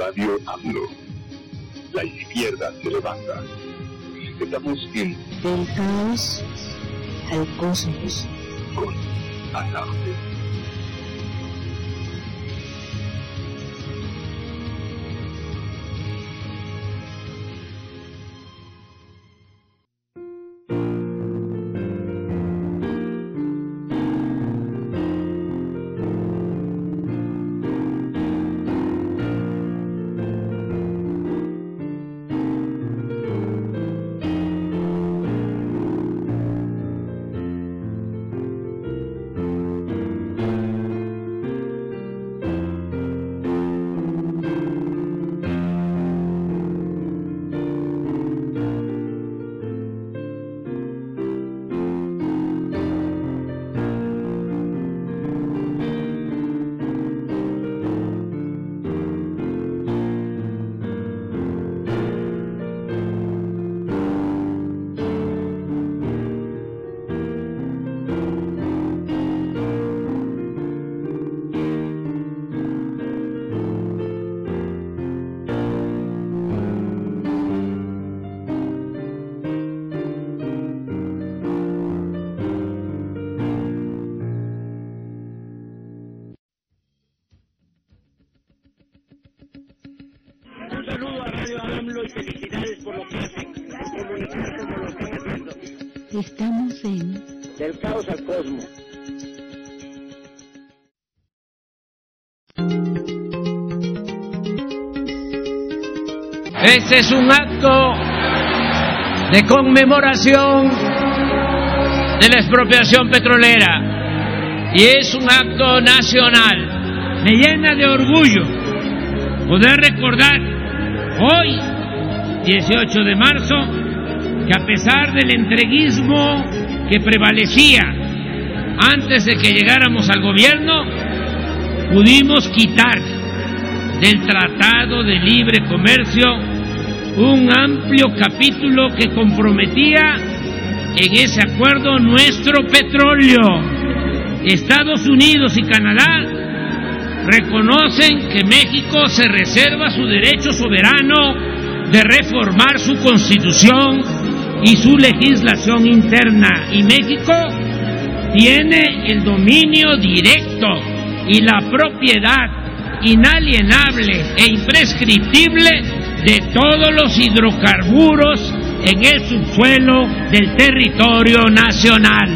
Radio AMLO. La izquierda se levanta. Estamos en Del caos al cosmos. con Alarde. Este es un acto de conmemoración de la expropiación petrolera y es un acto nacional. Me llena de orgullo poder recordar hoy, 18 de marzo, que a pesar del entreguismo que prevalecía antes de que llegáramos al gobierno, pudimos quitar del Tratado de Libre Comercio un amplio capítulo que comprometía en ese acuerdo nuestro petróleo. Estados Unidos y Canadá reconocen que México se reserva su derecho soberano de reformar su constitución y su legislación interna y México tiene el dominio directo y la propiedad inalienable e imprescriptible de todos los hidrocarburos en el subsuelo del territorio nacional.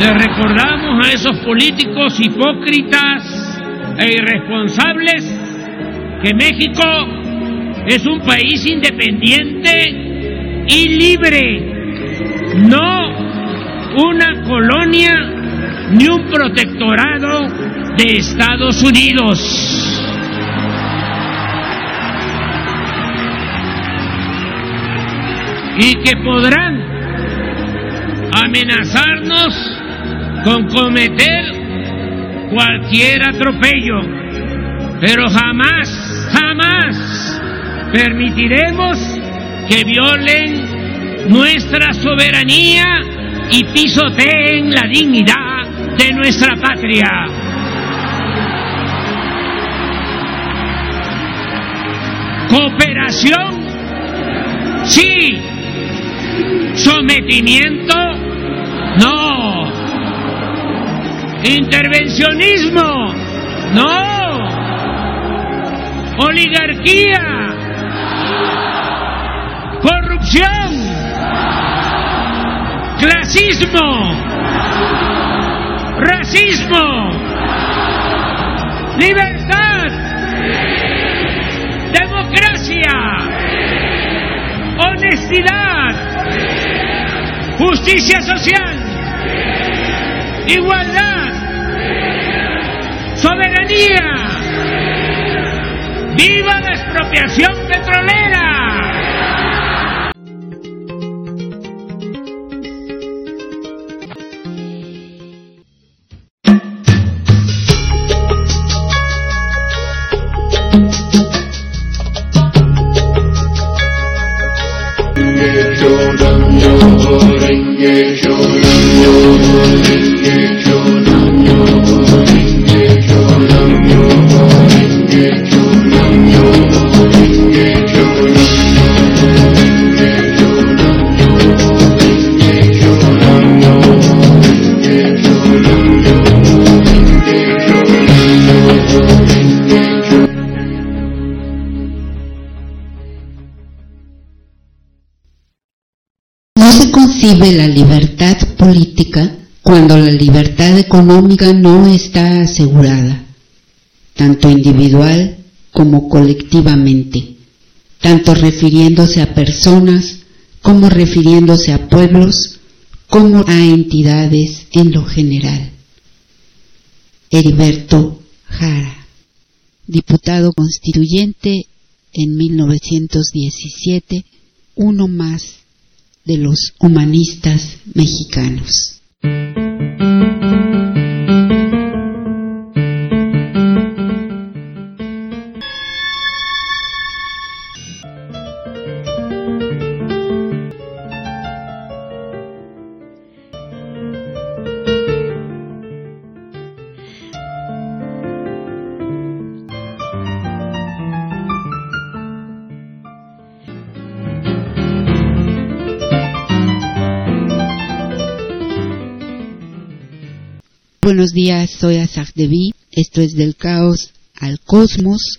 Le recordamos a esos políticos hipócritas e irresponsables que México es un país independiente y libre, no una colonia ni un protectorado de Estados Unidos. Y que podrán amenazarnos con cometer cualquier atropello, pero jamás, jamás permitiremos que violen nuestra soberanía y pisoteen la dignidad de nuestra patria. Cooperación, sí. Sometimiento, no. Intervencionismo, no. Oligarquía, corrupción, clasismo, racismo, libertad, democracia, honestidad, justicia social, igualdad, soberanía. ¡Viva la expropiación petrolera! Cuando la libertad económica no está asegurada, tanto individual como colectivamente, tanto refiriéndose a personas como refiriéndose a pueblos como a entidades en lo general. Heriberto Jara, diputado constituyente en 1917, uno más de los humanistas mexicanos. Thank you. Buenos días, soy Azag Devi. Esto es del caos al cosmos.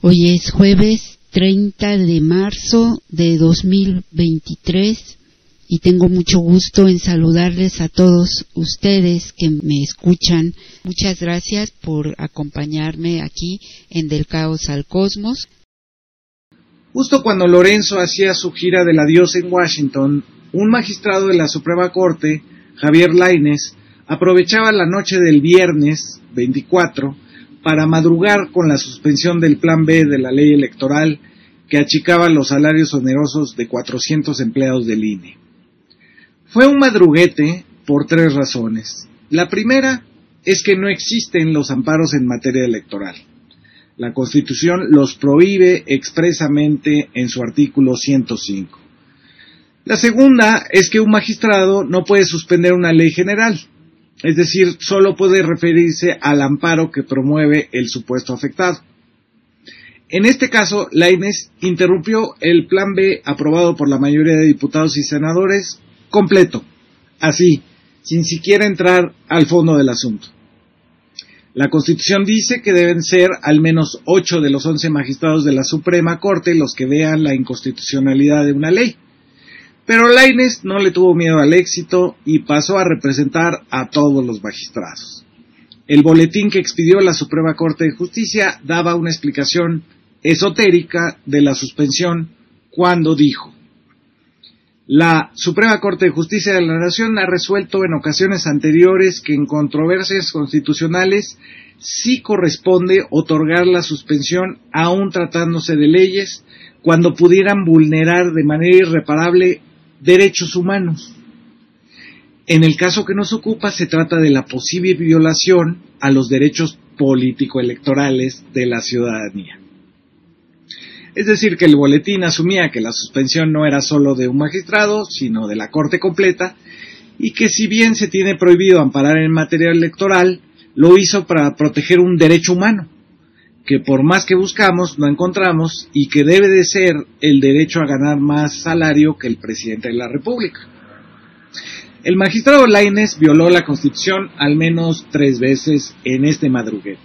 Hoy es jueves 30 de marzo de 2023 y tengo mucho gusto en saludarles a todos ustedes que me escuchan. Muchas gracias por acompañarme aquí en Del Caos al Cosmos. Justo cuando Lorenzo hacía su gira del adiós en Washington, un magistrado de la Suprema Corte, Javier Laines, aprovechaba la noche del viernes 24 para madrugar con la suspensión del Plan B de la ley electoral que achicaba los salarios onerosos de 400 empleados del INE. Fue un madruguete por tres razones. La primera es que no existen los amparos en materia electoral. La Constitución los prohíbe expresamente en su artículo 105. La segunda es que un magistrado no puede suspender una ley general, es decir, solo puede referirse al amparo que promueve el supuesto afectado. En este caso, Laines interrumpió el Plan B aprobado por la mayoría de diputados y senadores completo, así, sin siquiera entrar al fondo del asunto. La Constitución dice que deben ser al menos ocho de los once magistrados de la Suprema Corte los que vean la inconstitucionalidad de una ley. Pero Laines no le tuvo miedo al éxito y pasó a representar a todos los magistrados. El boletín que expidió la Suprema Corte de Justicia daba una explicación esotérica de la suspensión cuando dijo la Suprema Corte de Justicia de la Nación ha resuelto en ocasiones anteriores que en controversias constitucionales sí corresponde otorgar la suspensión aun tratándose de leyes cuando pudieran vulnerar de manera irreparable derechos humanos. En el caso que nos ocupa se trata de la posible violación a los derechos político-electorales de la ciudadanía. Es decir, que el boletín asumía que la suspensión no era solo de un magistrado, sino de la Corte completa, y que si bien se tiene prohibido amparar en materia electoral, lo hizo para proteger un derecho humano, que por más que buscamos no encontramos y que debe de ser el derecho a ganar más salario que el presidente de la República. El magistrado Laines violó la Constitución al menos tres veces en este madruguete.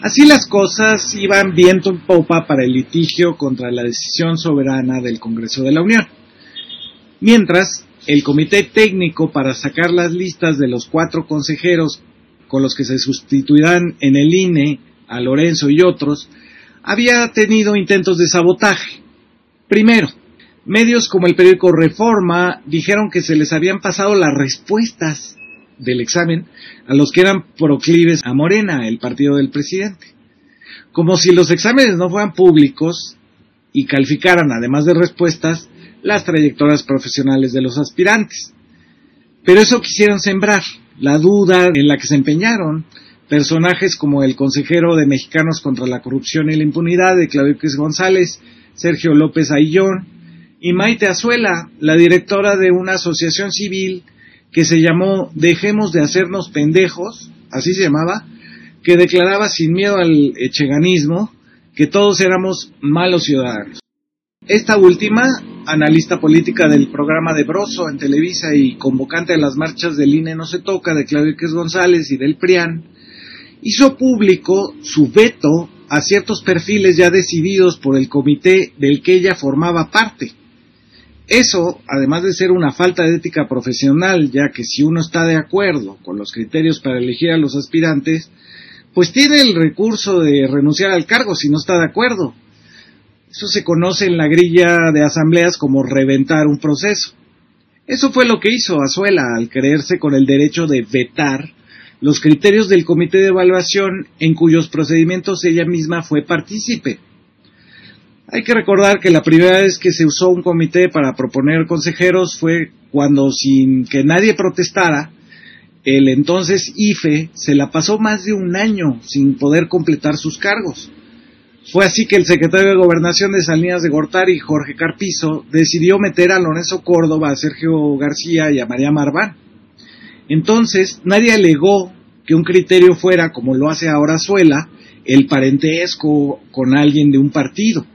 Así las cosas iban viento en popa para el litigio contra la decisión soberana del Congreso de la Unión. Mientras, el comité técnico para sacar las listas de los cuatro consejeros con los que se sustituirán en el INE a Lorenzo y otros, había tenido intentos de sabotaje. Primero, medios como el periódico Reforma dijeron que se les habían pasado las respuestas del examen a los que eran proclives a Morena, el partido del presidente. Como si los exámenes no fueran públicos y calificaran, además de respuestas, las trayectorias profesionales de los aspirantes. Pero eso quisieron sembrar, la duda en la que se empeñaron personajes como el consejero de Mexicanos contra la Corrupción y la Impunidad de Claudio X González, Sergio López Aillón, y Maite Azuela, la directora de una asociación civil que se llamó Dejemos de hacernos pendejos, así se llamaba, que declaraba sin miedo al echeganismo que todos éramos malos ciudadanos. Esta última, analista política del programa de Broso en Televisa y convocante de las marchas del INE No se toca de Claudio X González y del PRIAN, hizo público su veto a ciertos perfiles ya decididos por el comité del que ella formaba parte. Eso, además de ser una falta de ética profesional, ya que si uno está de acuerdo con los criterios para elegir a los aspirantes, pues tiene el recurso de renunciar al cargo si no está de acuerdo. Eso se conoce en la grilla de asambleas como reventar un proceso. Eso fue lo que hizo Azuela al creerse con el derecho de vetar los criterios del comité de evaluación en cuyos procedimientos ella misma fue partícipe. Hay que recordar que la primera vez que se usó un comité para proponer consejeros fue cuando, sin que nadie protestara, el entonces IFE se la pasó más de un año sin poder completar sus cargos. Fue así que el secretario de Gobernación de Salinas de Gortari, Jorge Carpizo, decidió meter a Lorenzo Córdoba, a Sergio García y a María Marván. Entonces, nadie alegó que un criterio fuera, como lo hace ahora Suela, el parentesco con alguien de un partido.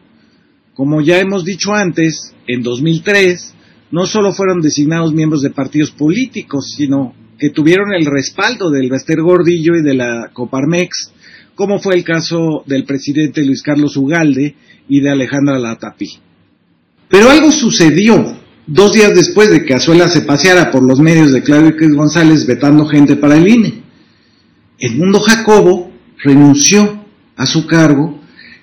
Como ya hemos dicho antes, en 2003 no solo fueron designados miembros de partidos políticos, sino que tuvieron el respaldo del Bester Gordillo y de la Coparmex, como fue el caso del presidente Luis Carlos Ugalde y de Alejandra Latapí. Pero algo sucedió dos días después de que Azuela se paseara por los medios de Claudio X González vetando gente para el INE. Edmundo Jacobo renunció a su cargo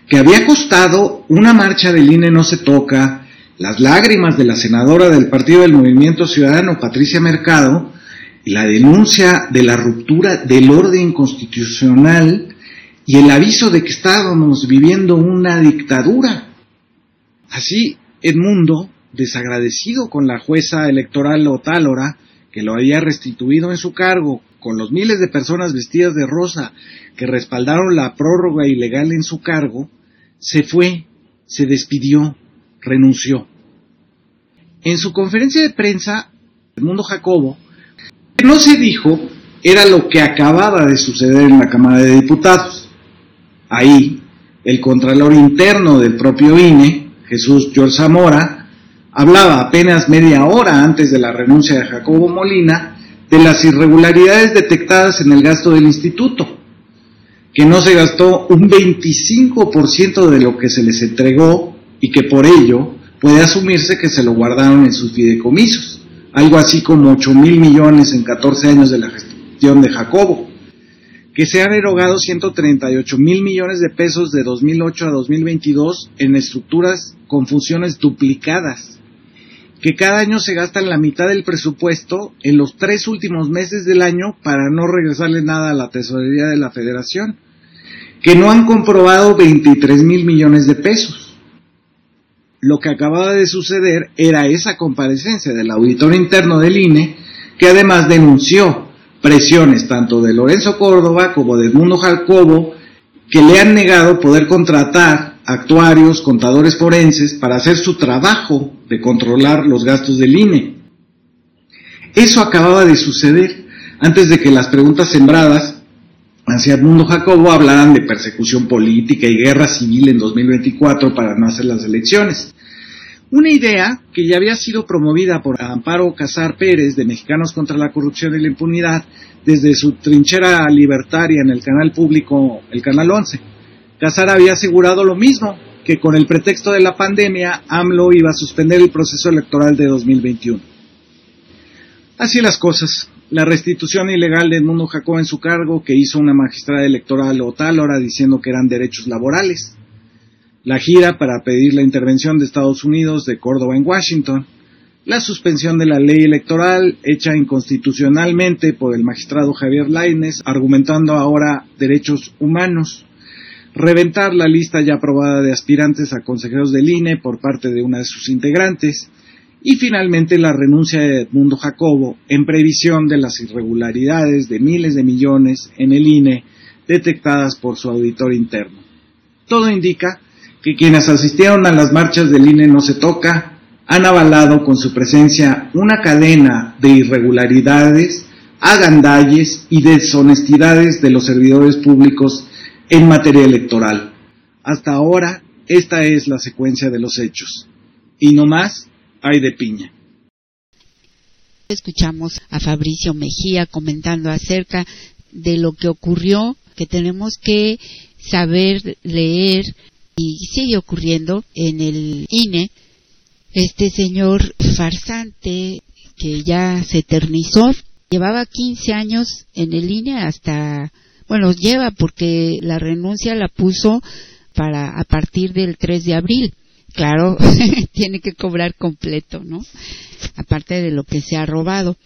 que había costado una marcha del INE no se toca, las lágrimas de la senadora del Partido del Movimiento Ciudadano, Patricia Mercado, y la denuncia de la ruptura del orden constitucional y el aviso de que estábamos viviendo una dictadura. Así, Edmundo, desagradecido con la jueza electoral Otálora, que lo había restituido en su cargo, con los miles de personas vestidas de rosa que respaldaron la prórroga ilegal en su cargo, se fue, se despidió, renunció. En su conferencia de prensa, Edmundo Jacobo, que no se dijo era lo que acababa de suceder en la Cámara de Diputados. Ahí, el Contralor Interno del propio INE, Jesús George Zamora, hablaba apenas media hora antes de la renuncia de Jacobo Molina de las irregularidades detectadas en el gasto del instituto que no se gastó un 25% de lo que se les entregó y que por ello puede asumirse que se lo guardaron en sus fideicomisos, algo así como 8 mil millones en 14 años de la gestión de Jacobo, que se han erogado 138 mil millones de pesos de 2008 a 2022 en estructuras con funciones duplicadas, que cada año se gastan la mitad del presupuesto en los tres últimos meses del año para no regresarle nada a la tesorería de la federación que no han comprobado 23 mil millones de pesos. Lo que acababa de suceder era esa comparecencia del auditor interno del INE, que además denunció presiones tanto de Lorenzo Córdoba como de Edmundo Jacobo, que le han negado poder contratar actuarios, contadores forenses para hacer su trabajo de controlar los gastos del INE. Eso acababa de suceder antes de que las preguntas sembradas hacia Edmundo Jacobo hablaran de persecución política y guerra civil en 2024 para no hacer las elecciones. Una idea que ya había sido promovida por Amparo Casar Pérez de Mexicanos contra la Corrupción y la Impunidad desde su trinchera libertaria en el canal público, el Canal 11. Casar había asegurado lo mismo, que con el pretexto de la pandemia, AMLO iba a suspender el proceso electoral de 2021. Así las cosas. La restitución ilegal de Edmundo Jacob en su cargo que hizo una magistrada electoral o tal hora diciendo que eran derechos laborales, la gira para pedir la intervención de Estados Unidos de Córdoba en Washington, la suspensión de la ley electoral hecha inconstitucionalmente por el magistrado Javier Laines, argumentando ahora derechos humanos, reventar la lista ya aprobada de aspirantes a consejeros del INE por parte de una de sus integrantes, y finalmente la renuncia de Edmundo Jacobo en previsión de las irregularidades de miles de millones en el INE detectadas por su auditor interno. Todo indica que quienes asistieron a las marchas del INE no se toca han avalado con su presencia una cadena de irregularidades, agandalles y deshonestidades de los servidores públicos en materia electoral. Hasta ahora, esta es la secuencia de los hechos. Y no más, hay de piña. Escuchamos a Fabricio Mejía comentando acerca de lo que ocurrió, que tenemos que saber leer y sigue ocurriendo en el INE, este señor farsante que ya se eternizó, llevaba 15 años en el INE hasta, bueno, lleva porque la renuncia la puso para a partir del 3 de abril. Claro, tiene que cobrar completo, ¿no? Aparte de lo que se ha robado.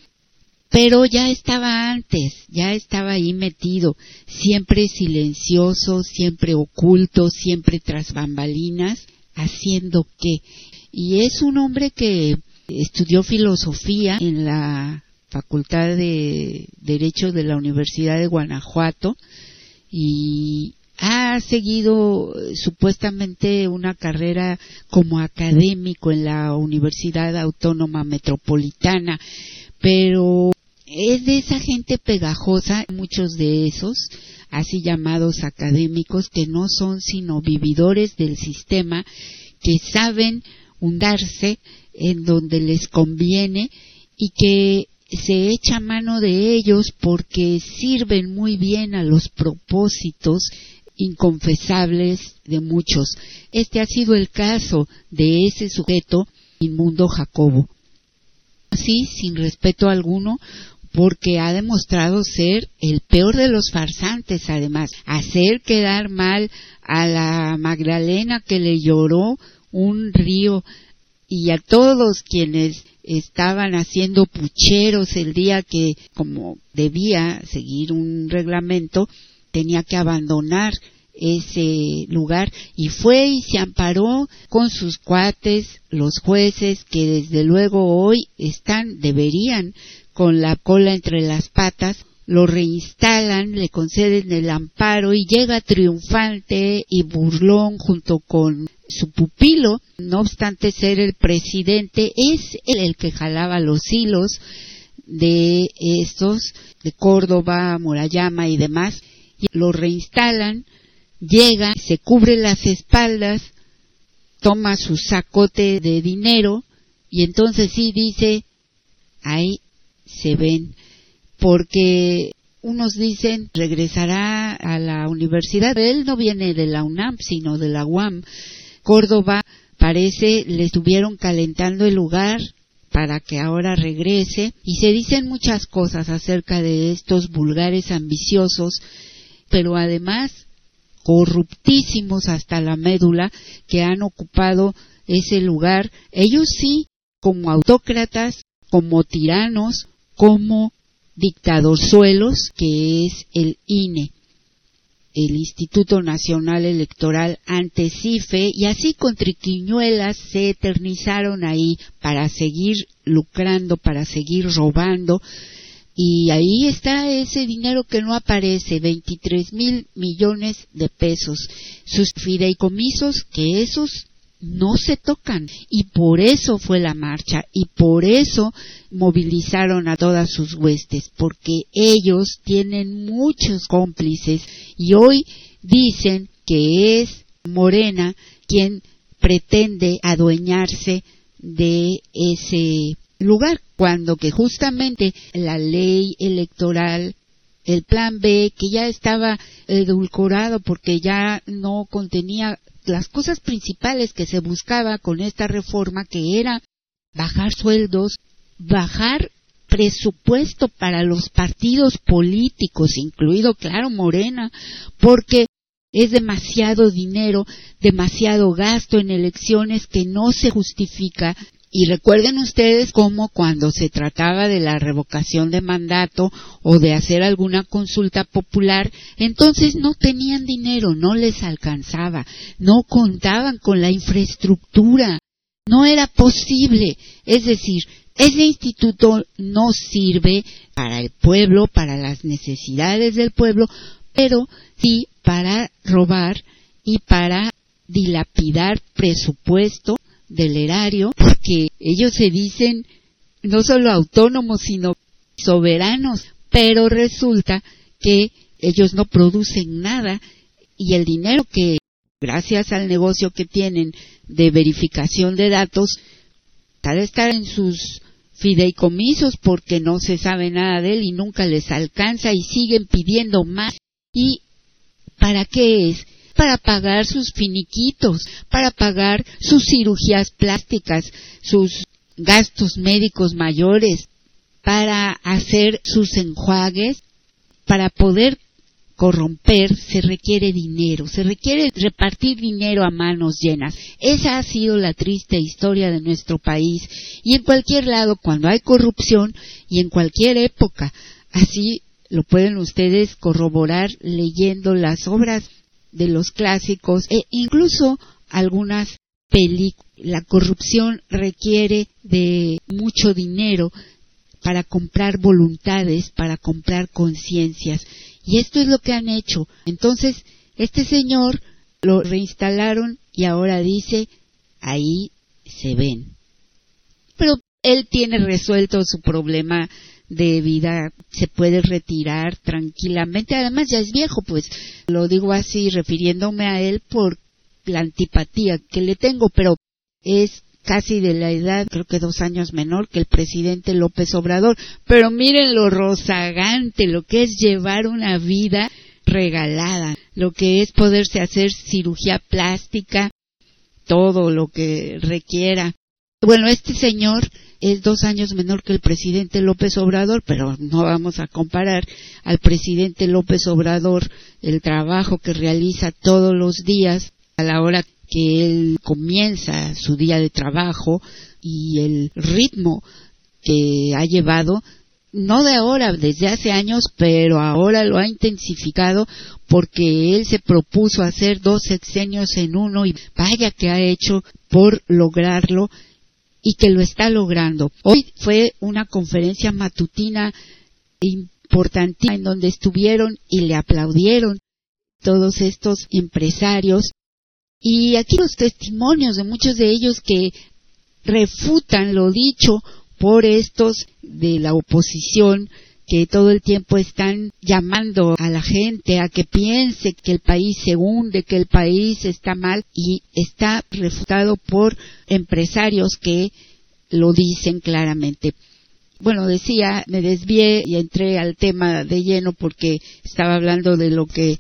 Pero ya estaba antes, ya estaba ahí metido, siempre silencioso, siempre oculto, siempre tras bambalinas, haciendo qué. Y es un hombre que estudió filosofía en la Facultad de Derecho de la Universidad de Guanajuato y ha seguido eh, supuestamente una carrera como académico en la Universidad Autónoma Metropolitana, pero es de esa gente pegajosa, muchos de esos, así llamados académicos, que no son sino vividores del sistema, que saben hundarse en donde les conviene y que se echa mano de ellos porque sirven muy bien a los propósitos inconfesables de muchos. Este ha sido el caso de ese sujeto inmundo Jacobo. Así, sin respeto alguno, porque ha demostrado ser el peor de los farsantes, además, hacer quedar mal a la Magdalena que le lloró un río y a todos quienes estaban haciendo pucheros el día que, como debía seguir un reglamento, tenía que abandonar ese lugar y fue y se amparó con sus cuates, los jueces que desde luego hoy están, deberían, con la cola entre las patas, lo reinstalan, le conceden el amparo y llega triunfante y burlón junto con su pupilo, no obstante ser el presidente, es el que jalaba los hilos de estos, de Córdoba, Murayama y demás, y lo reinstalan, llega, se cubre las espaldas, toma su sacote de dinero y entonces sí dice, ahí se ven, porque unos dicen regresará a la universidad, él no viene de la UNAM, sino de la UAM, Córdoba parece le estuvieron calentando el lugar para que ahora regrese. Y se dicen muchas cosas acerca de estos vulgares ambiciosos, pero además corruptísimos hasta la médula que han ocupado ese lugar, ellos sí, como autócratas, como tiranos, como dictadorzuelos, que es el INE el Instituto Nacional Electoral ante CIFE y así con triquiñuelas se eternizaron ahí para seguir lucrando, para seguir robando y ahí está ese dinero que no aparece, 23 mil millones de pesos. Sus fideicomisos, que esos no se tocan. Y por eso fue la marcha y por eso movilizaron a todas sus huestes porque ellos tienen muchos cómplices y hoy dicen que es Morena quien pretende adueñarse de ese lugar cuando que justamente la ley electoral el plan B que ya estaba edulcorado porque ya no contenía las cosas principales que se buscaba con esta reforma, que era bajar sueldos, bajar presupuesto para los partidos políticos, incluido, claro, Morena, porque es demasiado dinero, demasiado gasto en elecciones que no se justifica y recuerden ustedes cómo cuando se trataba de la revocación de mandato o de hacer alguna consulta popular, entonces no tenían dinero, no les alcanzaba, no contaban con la infraestructura, no era posible. Es decir, ese instituto no sirve para el pueblo, para las necesidades del pueblo, pero sí para robar y para dilapidar presupuesto del erario, porque ellos se dicen no solo autónomos, sino soberanos, pero resulta que ellos no producen nada y el dinero que, gracias al negocio que tienen de verificación de datos, ha de estar en sus fideicomisos porque no se sabe nada de él y nunca les alcanza y siguen pidiendo más. ¿Y para qué es? Para pagar sus finiquitos, para pagar sus cirugías plásticas, sus gastos médicos mayores, para hacer sus enjuagues, para poder corromper se requiere dinero, se requiere repartir dinero a manos llenas. Esa ha sido la triste historia de nuestro país y en cualquier lado cuando hay corrupción y en cualquier época. Así lo pueden ustedes corroborar leyendo las obras de los clásicos e incluso algunas películas. La corrupción requiere de mucho dinero para comprar voluntades, para comprar conciencias. Y esto es lo que han hecho. Entonces, este señor lo reinstalaron y ahora dice, ahí se ven. Pero él tiene resuelto su problema de vida, se puede retirar tranquilamente. Además, ya es viejo, pues lo digo así, refiriéndome a él por la antipatía que le tengo, pero es casi de la edad, creo que dos años menor que el presidente López Obrador. Pero miren lo rozagante, lo que es llevar una vida regalada, lo que es poderse hacer cirugía plástica, todo lo que requiera. Bueno, este señor es dos años menor que el presidente López Obrador, pero no vamos a comparar al presidente López Obrador el trabajo que realiza todos los días a la hora que él comienza su día de trabajo y el ritmo que ha llevado, no de ahora, desde hace años, pero ahora lo ha intensificado porque él se propuso hacer dos sexenios en uno y vaya que ha hecho por lograrlo y que lo está logrando. Hoy fue una conferencia matutina importantísima en donde estuvieron y le aplaudieron todos estos empresarios y aquí los testimonios de muchos de ellos que refutan lo dicho por estos de la oposición que todo el tiempo están llamando a la gente a que piense que el país se hunde, que el país está mal y está refutado por empresarios que lo dicen claramente. Bueno, decía, me desvié y entré al tema de lleno porque estaba hablando de lo que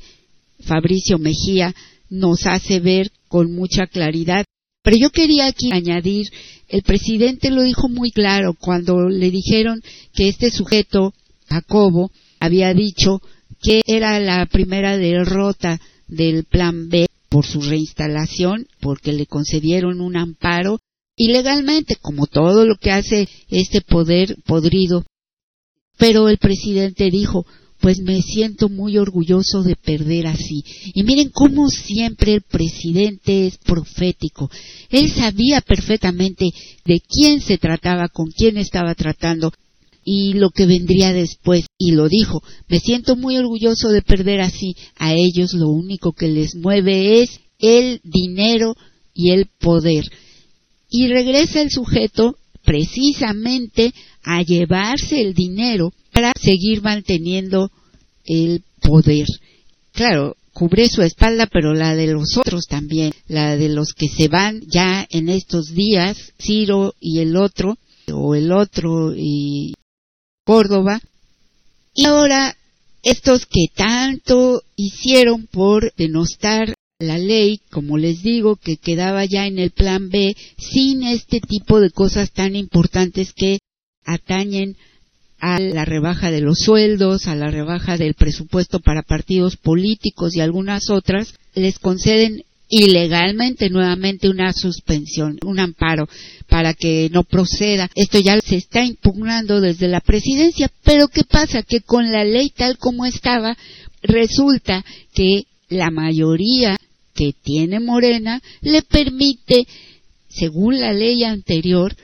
Fabricio Mejía nos hace ver con mucha claridad. Pero yo quería aquí añadir, el presidente lo dijo muy claro cuando le dijeron que este sujeto, Jacobo, había dicho que era la primera derrota del plan B por su reinstalación, porque le concedieron un amparo ilegalmente, como todo lo que hace este poder podrido. Pero el presidente dijo, pues me siento muy orgulloso de perder así. Y miren cómo siempre el presidente es profético. Él sabía perfectamente de quién se trataba, con quién estaba tratando y lo que vendría después. Y lo dijo, me siento muy orgulloso de perder así. A ellos lo único que les mueve es el dinero y el poder. Y regresa el sujeto precisamente a llevarse el dinero para seguir manteniendo el poder. Claro, cubre su espalda, pero la de los otros también, la de los que se van ya en estos días, Ciro y el otro, o el otro y Córdoba. Y ahora, estos que tanto hicieron por denostar la ley, como les digo, que quedaba ya en el plan B, sin este tipo de cosas tan importantes que atañen a la rebaja de los sueldos, a la rebaja del presupuesto para partidos políticos y algunas otras, les conceden ilegalmente nuevamente una suspensión, un amparo para que no proceda. Esto ya se está impugnando desde la presidencia, pero ¿qué pasa? Que con la ley tal como estaba, resulta que la mayoría que tiene Morena le permite, según la ley anterior,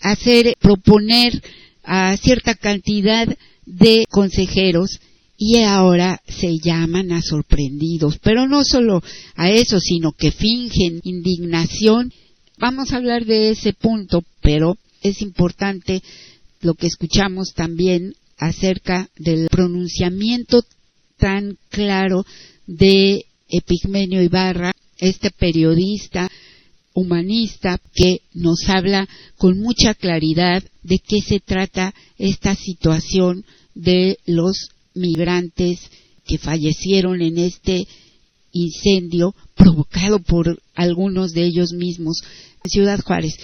hacer, proponer a cierta cantidad de consejeros y ahora se llaman a sorprendidos. Pero no solo a eso, sino que fingen indignación. Vamos a hablar de ese punto, pero es importante lo que escuchamos también acerca del pronunciamiento tan claro de Epigmenio Ibarra, este periodista humanista que nos habla con mucha claridad de qué se trata esta situación de los migrantes que fallecieron en este incendio provocado por algunos de ellos mismos en Ciudad Juárez.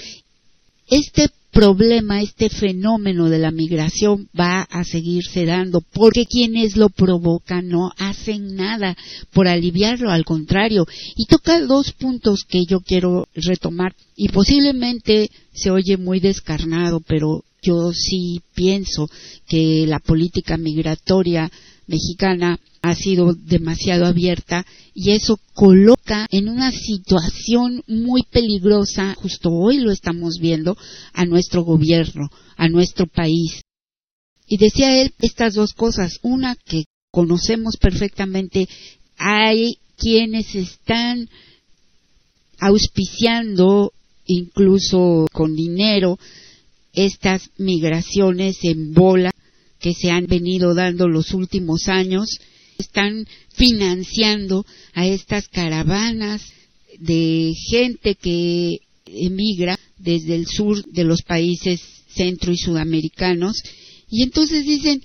Este problema, este fenómeno de la migración va a seguirse dando porque quienes lo provocan no hacen nada por aliviarlo, al contrario. Y toca dos puntos que yo quiero retomar y posiblemente se oye muy descarnado, pero yo sí pienso que la política migratoria mexicana ha sido demasiado abierta y eso coloca en una situación muy peligrosa, justo hoy lo estamos viendo, a nuestro gobierno, a nuestro país. Y decía él estas dos cosas. Una que conocemos perfectamente, hay quienes están auspiciando, incluso con dinero, estas migraciones en bola que se han venido dando los últimos años, están financiando a estas caravanas de gente que emigra desde el sur de los países centro y sudamericanos y entonces dicen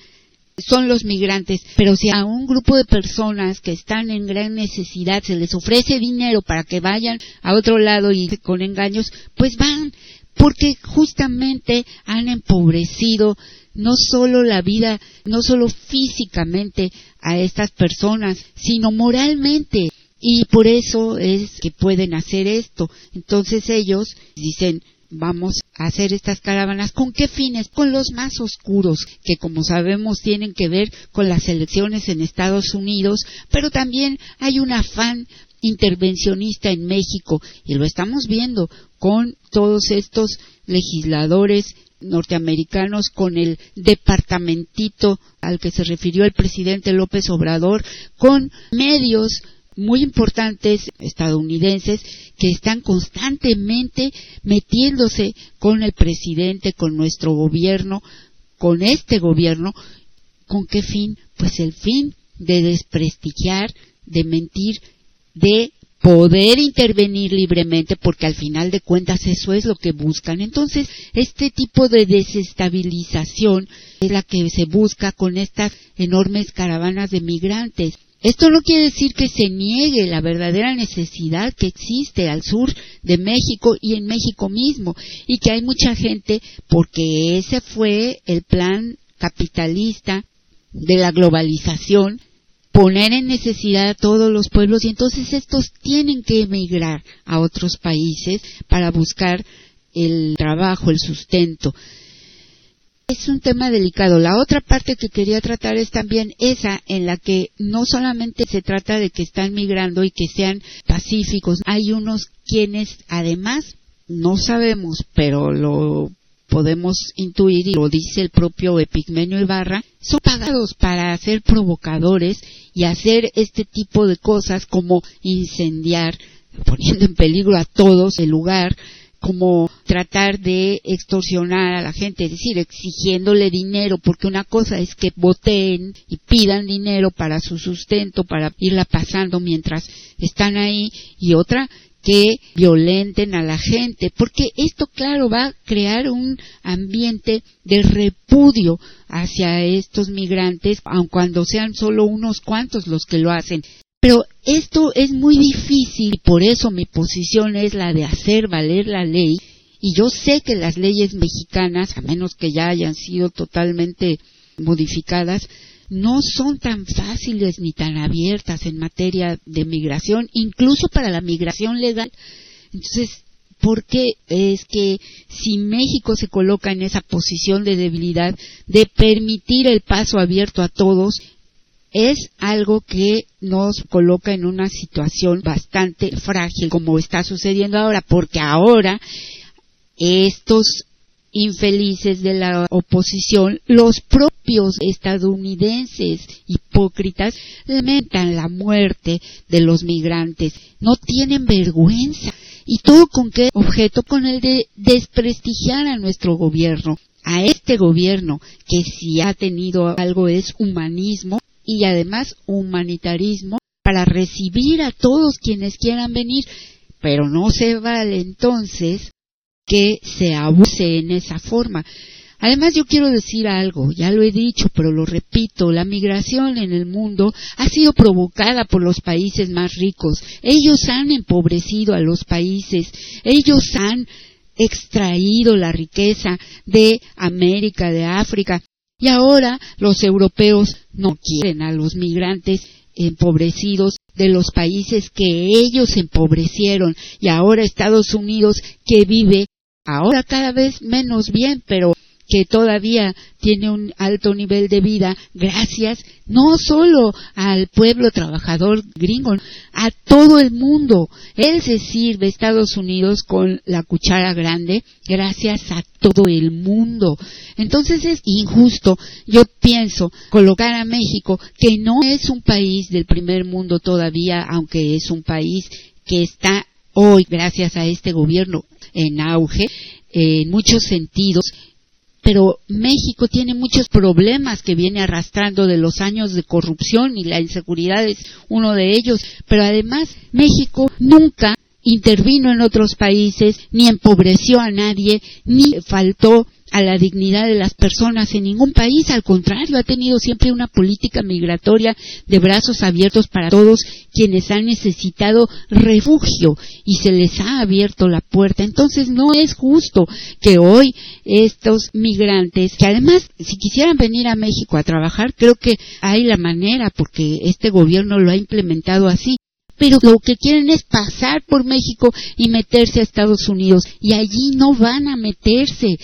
son los migrantes, pero si a un grupo de personas que están en gran necesidad se les ofrece dinero para que vayan a otro lado y con engaños, pues van, porque justamente han empobrecido no solo la vida, no solo físicamente a estas personas, sino moralmente. Y por eso es que pueden hacer esto. Entonces ellos dicen, vamos a hacer estas caravanas. ¿Con qué fines? Con los más oscuros, que como sabemos tienen que ver con las elecciones en Estados Unidos, pero también hay un afán intervencionista en México y lo estamos viendo con todos estos legisladores norteamericanos con el departamentito al que se refirió el presidente López Obrador, con medios muy importantes estadounidenses que están constantemente metiéndose con el presidente, con nuestro gobierno, con este gobierno. ¿Con qué fin? Pues el fin de desprestigiar, de mentir, de poder intervenir libremente porque al final de cuentas eso es lo que buscan. Entonces, este tipo de desestabilización es la que se busca con estas enormes caravanas de migrantes. Esto no quiere decir que se niegue la verdadera necesidad que existe al sur de México y en México mismo y que hay mucha gente porque ese fue el plan capitalista de la globalización poner en necesidad a todos los pueblos y entonces estos tienen que emigrar a otros países para buscar el trabajo, el sustento. Es un tema delicado. La otra parte que quería tratar es también esa en la que no solamente se trata de que están migrando y que sean pacíficos, hay unos quienes además no sabemos, pero lo podemos intuir, y lo dice el propio Epigmenio Ibarra, son pagados para ser provocadores y hacer este tipo de cosas como incendiar, poniendo en peligro a todos el lugar, como tratar de extorsionar a la gente, es decir, exigiéndole dinero, porque una cosa es que voten y pidan dinero para su sustento, para irla pasando mientras están ahí, y otra que violenten a la gente, porque esto, claro, va a crear un ambiente de repudio hacia estos migrantes, aun cuando sean solo unos cuantos los que lo hacen. Pero esto es muy difícil y por eso mi posición es la de hacer valer la ley. Y yo sé que las leyes mexicanas, a menos que ya hayan sido totalmente modificadas, no son tan fáciles ni tan abiertas en materia de migración, incluso para la migración legal. Entonces, ¿por qué es que si México se coloca en esa posición de debilidad de permitir el paso abierto a todos, es algo que nos coloca en una situación bastante frágil como está sucediendo ahora, porque ahora estos infelices de la oposición, los propios estadounidenses hipócritas lamentan la muerte de los migrantes, no tienen vergüenza. ¿Y todo con qué objeto? Con el de desprestigiar a nuestro gobierno, a este gobierno que si ha tenido algo es humanismo y además humanitarismo para recibir a todos quienes quieran venir, pero no se vale entonces que se abuse en esa forma. Además yo quiero decir algo, ya lo he dicho, pero lo repito, la migración en el mundo ha sido provocada por los países más ricos. Ellos han empobrecido a los países, ellos han extraído la riqueza de América, de África, y ahora los europeos no quieren a los migrantes empobrecidos de los países que ellos empobrecieron y ahora Estados Unidos que vive ahora cada vez menos bien, pero que todavía tiene un alto nivel de vida gracias no solo al pueblo trabajador gringo, a todo el mundo. Él se sirve Estados Unidos con la cuchara grande gracias a todo el mundo. Entonces es injusto, yo pienso, colocar a México, que no es un país del primer mundo todavía, aunque es un país que está hoy, gracias a este gobierno, en auge, en muchos sentidos, pero México tiene muchos problemas que viene arrastrando de los años de corrupción y la inseguridad es uno de ellos, pero además México nunca intervino en otros países, ni empobreció a nadie, ni faltó a la dignidad de las personas en ningún país. Al contrario, ha tenido siempre una política migratoria de brazos abiertos para todos quienes han necesitado refugio y se les ha abierto la puerta. Entonces no es justo que hoy estos migrantes, que además si quisieran venir a México a trabajar, creo que hay la manera porque este gobierno lo ha implementado así pero lo que quieren es pasar por México y meterse a Estados Unidos y allí no van a meterse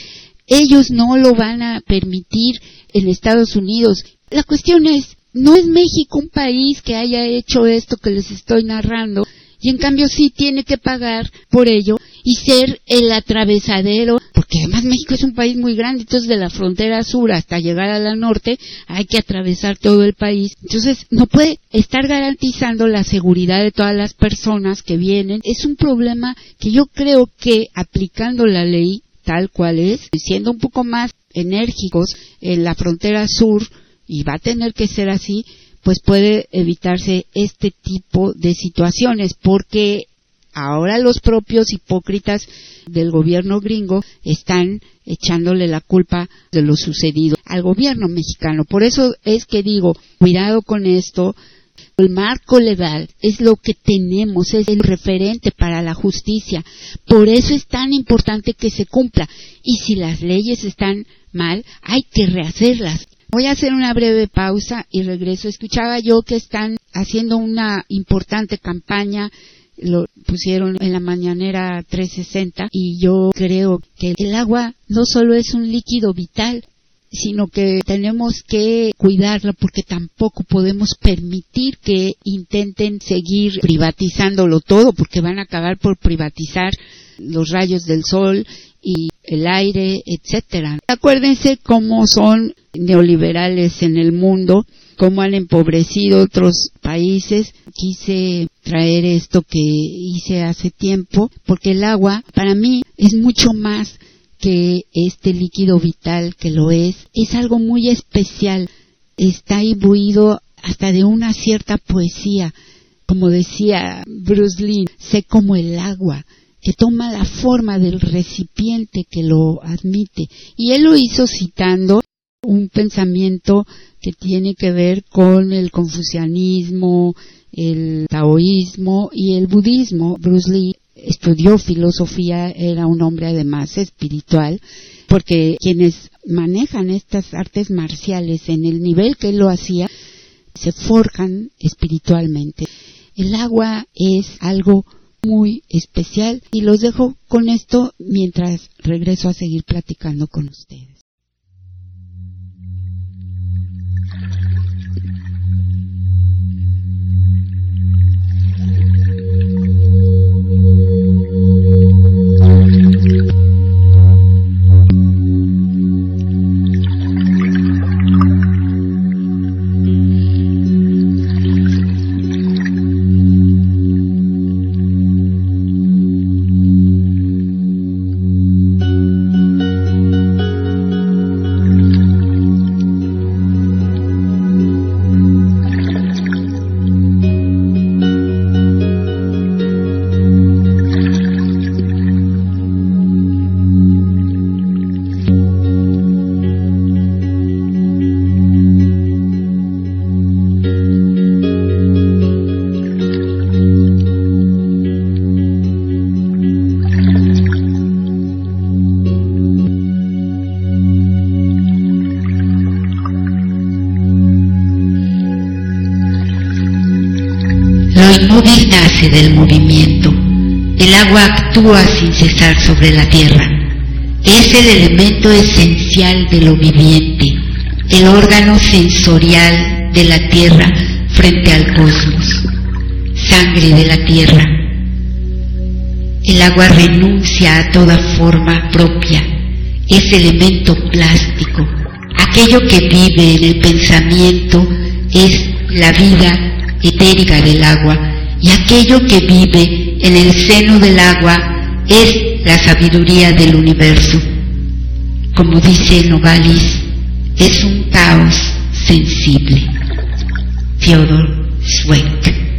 ellos no lo van a permitir en Estados Unidos. La cuestión es, no es México un país que haya hecho esto que les estoy narrando, y en cambio sí tiene que pagar por ello y ser el atravesadero, porque además México es un país muy grande, entonces de la frontera sur hasta llegar a la norte hay que atravesar todo el país. Entonces no puede estar garantizando la seguridad de todas las personas que vienen. Es un problema que yo creo que aplicando la ley tal cual es, siendo un poco más enérgicos en la frontera sur, y va a tener que ser así, pues puede evitarse este tipo de situaciones, porque ahora los propios hipócritas del gobierno gringo están echándole la culpa de lo sucedido al gobierno mexicano. Por eso es que digo, cuidado con esto, el marco legal es lo que tenemos, es el referente para la justicia. Por eso es tan importante que se cumpla. Y si las leyes están mal, hay que rehacerlas. Voy a hacer una breve pausa y regreso. Escuchaba yo que están haciendo una importante campaña lo pusieron en la mañanera 360 y yo creo que el agua no solo es un líquido vital, sino que tenemos que cuidarla porque tampoco podemos permitir que intenten seguir privatizándolo todo porque van a acabar por privatizar los rayos del sol y el aire, etcétera. Acuérdense cómo son neoliberales en el mundo, cómo han empobrecido otros países. Quise traer esto que hice hace tiempo porque el agua para mí es mucho más que este líquido vital que lo es, es algo muy especial, está imbuido hasta de una cierta poesía, como decía Bruce Lee, sé como el agua, que toma la forma del recipiente que lo admite. Y él lo hizo citando un pensamiento que tiene que ver con el confucianismo, el taoísmo y el budismo. Bruce Lee estudió filosofía, era un hombre además espiritual, porque quienes manejan estas artes marciales en el nivel que él lo hacía, se forjan espiritualmente. El agua es algo muy especial y los dejo con esto mientras regreso a seguir platicando con ustedes. Del movimiento. El agua actúa sin cesar sobre la tierra. Es el elemento esencial de lo viviente, el órgano sensorial de la tierra frente al cosmos, sangre de la tierra. El agua renuncia a toda forma propia, es elemento plástico. Aquello que vive en el pensamiento es la vida etérica del agua y aquello que vive en el seno del agua es la sabiduría del universo. Como dice Novalis, es un caos sensible. Theodor Zweig.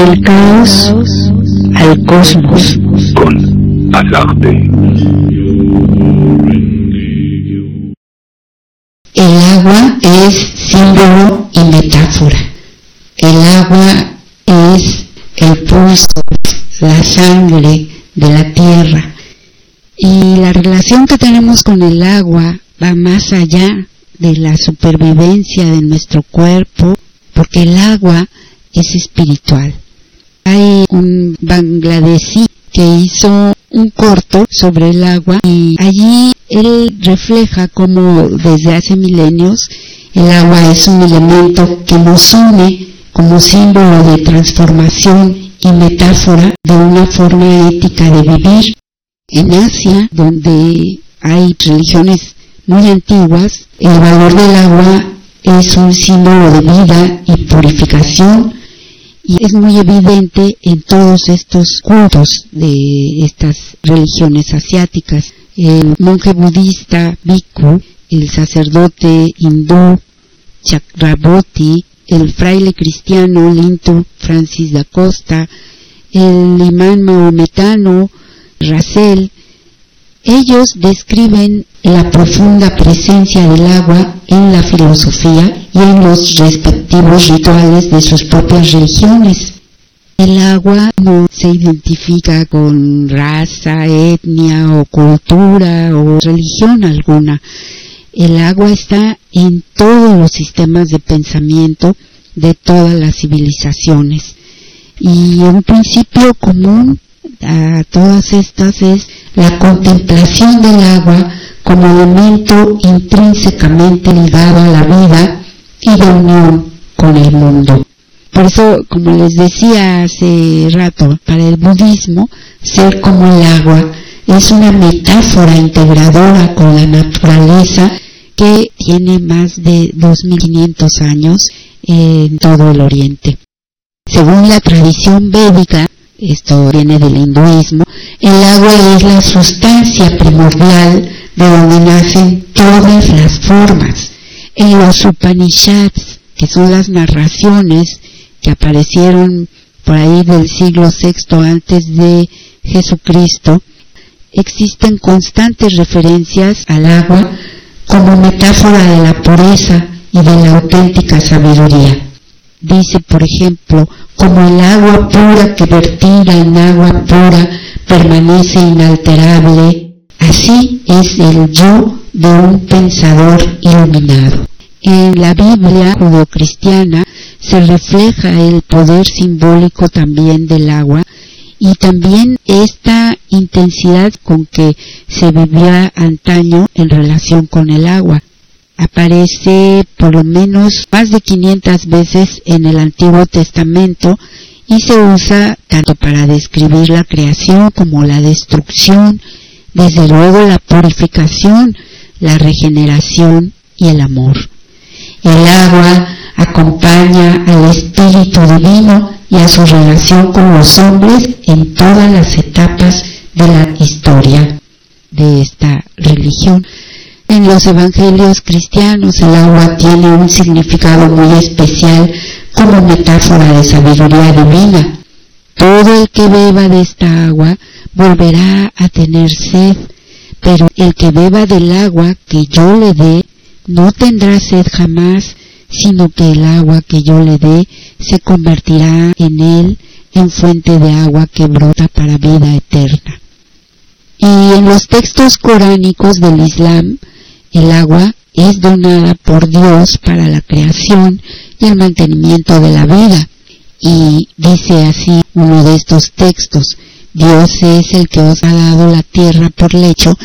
Del caos al cosmos. con Alarte. El agua es símbolo y metáfora. El agua es el pulso, la sangre de la tierra. Y la relación que tenemos con el agua va más allá de la supervivencia de nuestro cuerpo, porque el agua es espiritual. Hay un bangladesí que hizo un corto sobre el agua y allí él refleja cómo desde hace milenios el agua es un elemento que nos une como símbolo de transformación y metáfora de una forma ética de vivir. En Asia, donde hay religiones muy antiguas, el valor del agua es un símbolo de vida y purificación y es muy evidente en todos estos cultos de estas religiones asiáticas. El monje budista Bhikkhu, el sacerdote hindú Chakraborty, el fraile cristiano Linto Francis da Costa, el imán maometano Rasel, ellos describen la profunda presencia del agua en la filosofía y en los respectivos rituales de sus propias religiones. El agua no se identifica con raza, etnia o cultura o religión alguna. El agua está en todos los sistemas de pensamiento de todas las civilizaciones. Y un principio común a todas estas es la contemplación del agua como elemento intrínsecamente ligado a la vida y de unión con el mundo. Por eso, como les decía hace rato, para el budismo, ser como el agua es una metáfora integradora con la naturaleza que tiene más de 2500 años en todo el Oriente. Según la tradición védica, esto viene del hinduismo, el agua es la sustancia primordial de donde nacen todas las formas. En los Upanishads, que son las narraciones que aparecieron por ahí del siglo VI antes de Jesucristo, existen constantes referencias al agua como metáfora de la pureza y de la auténtica sabiduría. Dice, por ejemplo, como el agua pura que vertida en agua pura permanece inalterable, así es el yo de un pensador iluminado. En la Biblia judeocristiana se refleja el poder simbólico también del agua y también esta intensidad con que se vivía antaño en relación con el agua. Aparece por lo menos más de 500 veces en el Antiguo Testamento y se usa tanto para describir la creación como la destrucción, desde luego la purificación, la regeneración y el amor. El agua acompaña al Espíritu Divino y a su relación con los hombres en todas las etapas de la historia de esta religión. En los evangelios cristianos el agua tiene un significado muy especial como metáfora de sabiduría divina. Todo el que beba de esta agua volverá a tener sed, pero el que beba del agua que yo le dé no tendrá sed jamás, sino que el agua que yo le dé se convertirá en él en fuente de agua que brota para vida eterna. Y en los textos coránicos del Islam, el agua es donada por Dios para la creación y el mantenimiento de la vida. Y dice así uno de estos textos, Dios es el que os ha dado la tierra por lecho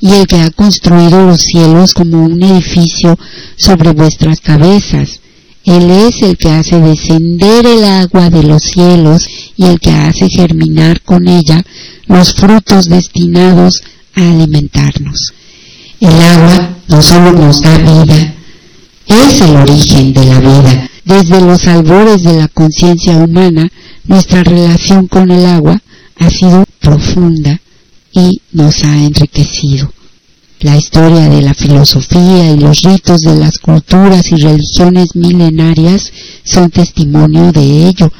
y el que ha construido los cielos como un edificio sobre vuestras cabezas. Él es el que hace descender el agua de los cielos y el que hace germinar con ella los frutos destinados a alimentarnos. El agua no solo nos da vida, es el origen de la vida. Desde los albores de la conciencia humana, nuestra relación con el agua ha sido profunda y nos ha enriquecido. La historia de la filosofía y los ritos de las culturas y religiones milenarias son testimonio de ello.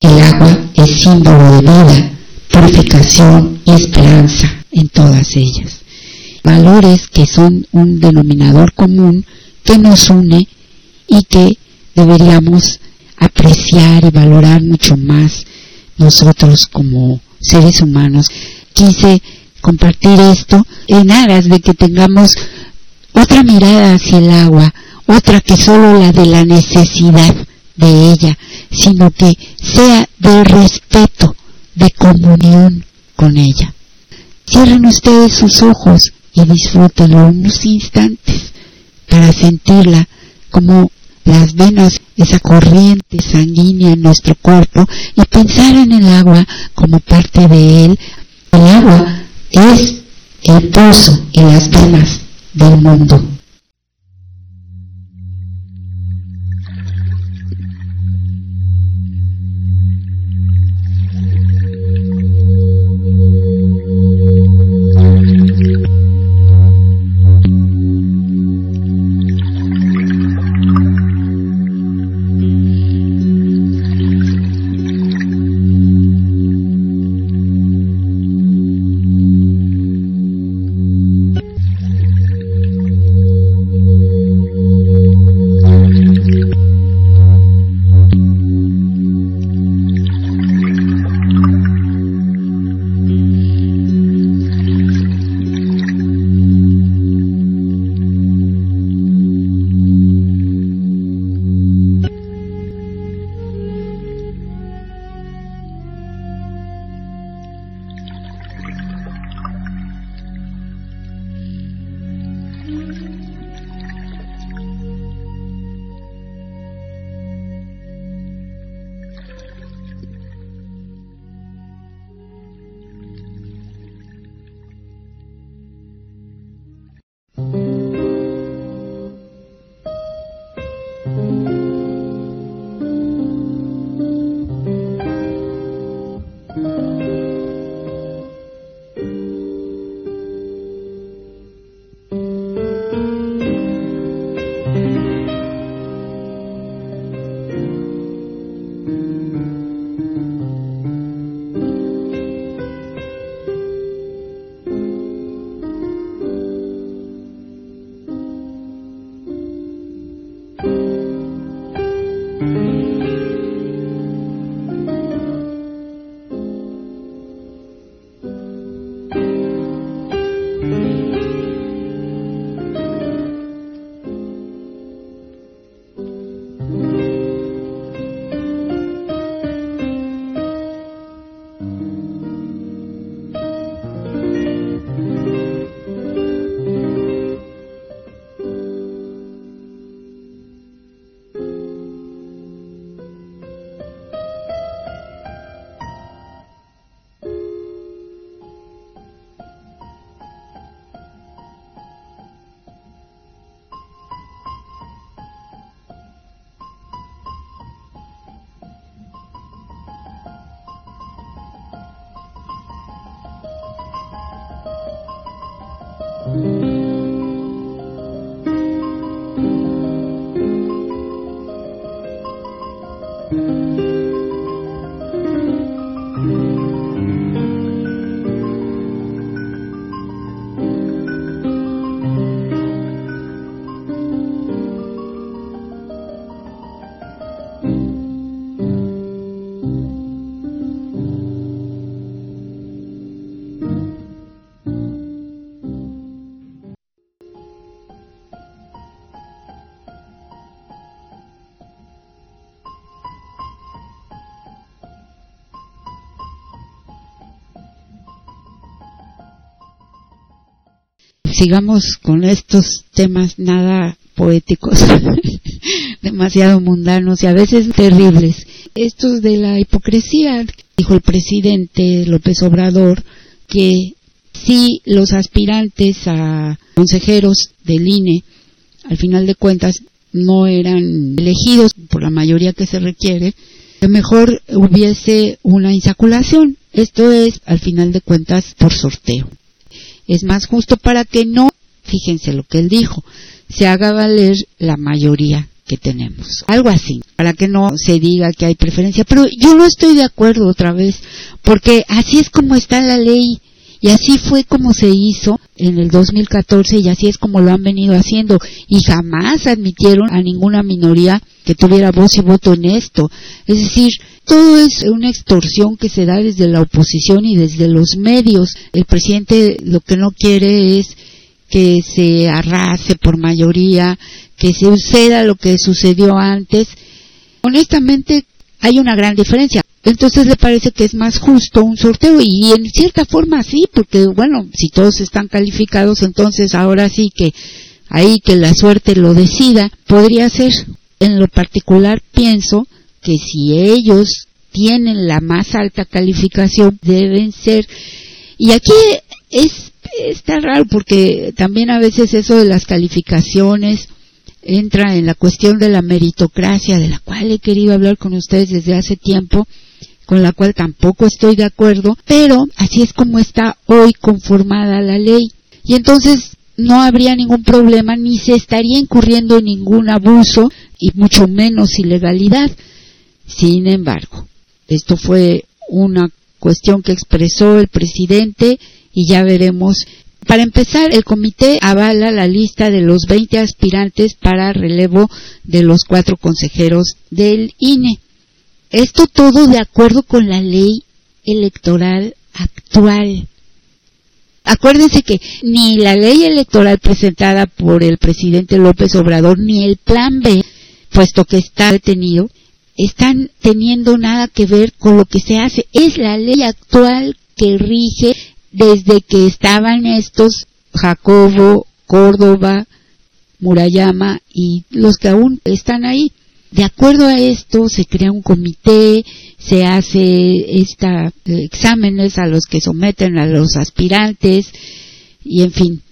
El agua es símbolo de vida, purificación y esperanza en todas ellas. Valores que son un denominador común que nos une y que deberíamos apreciar y valorar mucho más nosotros como seres humanos. Quise compartir esto en aras de que tengamos otra mirada hacia el agua, otra que solo la de la necesidad de ella, sino que sea de respeto, de comunión con ella. Cierren ustedes sus ojos y disfrútenlo unos instantes para sentirla como las venas, esa corriente sanguínea en nuestro cuerpo y pensar en el agua como parte de él. El agua es el pozo en las venas del mundo. Sigamos con estos temas nada poéticos, demasiado mundanos y a veces terribles. Estos de la hipocresía, dijo el presidente López Obrador, que si los aspirantes a consejeros del INE, al final de cuentas, no eran elegidos por la mayoría que se requiere, que mejor hubiese una insaculación. Esto es, al final de cuentas, por sorteo es más justo para que no, fíjense lo que él dijo, se haga valer la mayoría que tenemos. Algo así, para que no se diga que hay preferencia. Pero yo no estoy de acuerdo otra vez, porque así es como está la ley. Y así fue como se hizo en el 2014 y así es como lo han venido haciendo. Y jamás admitieron a ninguna minoría que tuviera voz y voto en esto. Es decir, todo es una extorsión que se da desde la oposición y desde los medios. El presidente lo que no quiere es que se arrase por mayoría, que se suceda lo que sucedió antes. Honestamente, hay una gran diferencia. Entonces le parece que es más justo un sorteo y en cierta forma sí, porque bueno, si todos están calificados, entonces ahora sí que ahí que la suerte lo decida, podría ser. En lo particular pienso que si ellos tienen la más alta calificación deben ser y aquí es está raro porque también a veces eso de las calificaciones entra en la cuestión de la meritocracia de la cual he querido hablar con ustedes desde hace tiempo con la cual tampoco estoy de acuerdo, pero así es como está hoy conformada la ley. Y entonces no habría ningún problema ni se estaría incurriendo en ningún abuso y mucho menos ilegalidad. Sin embargo, esto fue una cuestión que expresó el presidente y ya veremos. Para empezar, el comité avala la lista de los 20 aspirantes para relevo de los cuatro consejeros del INE. Esto todo de acuerdo con la ley electoral actual. Acuérdense que ni la ley electoral presentada por el presidente López Obrador ni el plan B, puesto que está detenido, están teniendo nada que ver con lo que se hace. Es la ley actual que rige desde que estaban estos Jacobo, Córdoba, Murayama y los que aún están ahí. De acuerdo a esto, se crea un comité, se hace esta eh, exámenes a los que someten a los aspirantes y en fin.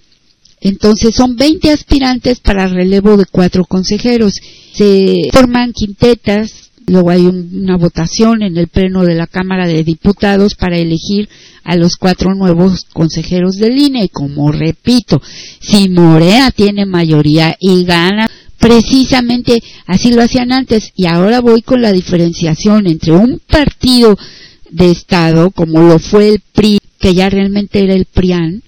Entonces son 20 aspirantes para relevo de cuatro consejeros. Se forman quintetas, luego hay una votación en el pleno de la Cámara de Diputados para elegir a los cuatro nuevos consejeros del INE. Y como repito, si Morea tiene mayoría y gana precisamente así lo hacían antes. Y ahora voy con la diferenciación entre un partido de Estado como lo fue el PRI, que ya realmente era el PRIAN,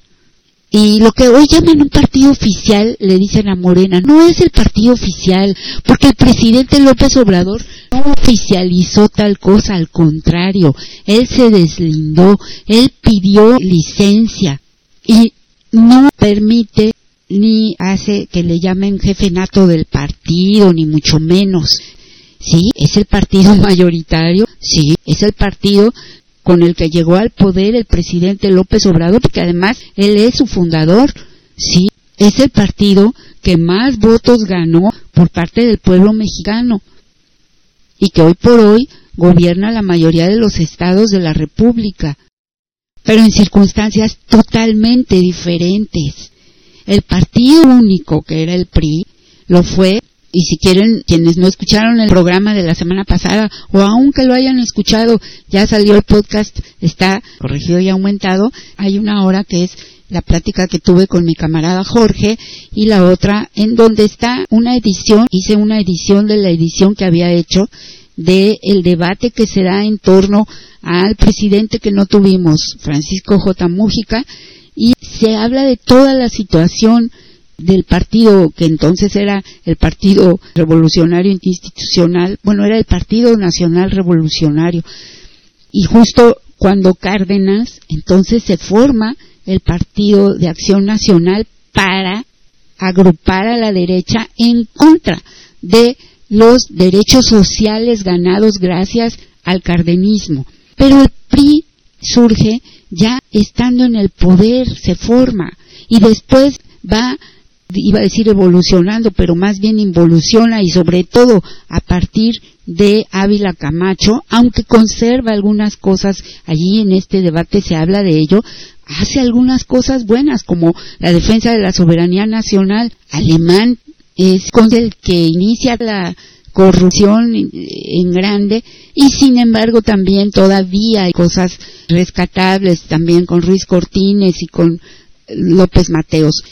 y lo que hoy llaman un partido oficial, le dicen a Morena, no es el partido oficial, porque el presidente López Obrador no oficializó tal cosa, al contrario, él se deslindó, él pidió licencia y no permite ni hace que le llamen jefe nato del partido, ni mucho menos. Sí, es el partido mayoritario, sí, es el partido con el que llegó al poder el presidente López Obrador, porque además él es su fundador, sí, es el partido que más votos ganó por parte del pueblo mexicano y que hoy por hoy gobierna la mayoría de los estados de la República, pero en circunstancias totalmente diferentes. El partido único que era el PRI lo fue y si quieren, quienes no escucharon el programa de la semana pasada, o aunque lo hayan escuchado, ya salió el podcast, está corregido y aumentado, hay una hora que es la plática que tuve con mi camarada Jorge y la otra en donde está una edición, hice una edición de la edición que había hecho de el debate que se da en torno al presidente que no tuvimos, Francisco J. Mújica, y se habla de toda la situación del partido que entonces era el Partido Revolucionario Institucional, bueno, era el Partido Nacional Revolucionario. Y justo cuando Cárdenas, entonces se forma el Partido de Acción Nacional para agrupar a la derecha en contra de los derechos sociales ganados gracias al cardenismo. Pero el PRI surge ya estando en el poder, se forma y después va iba a decir evolucionando, pero más bien involuciona y sobre todo a partir de Ávila Camacho, aunque conserva algunas cosas, allí en este debate se habla de ello, hace algunas cosas buenas como la defensa de la soberanía nacional. Alemán es con el que inicia la corrupción en grande y sin embargo también todavía hay cosas rescatables también con Ruiz Cortines y con López Mateos.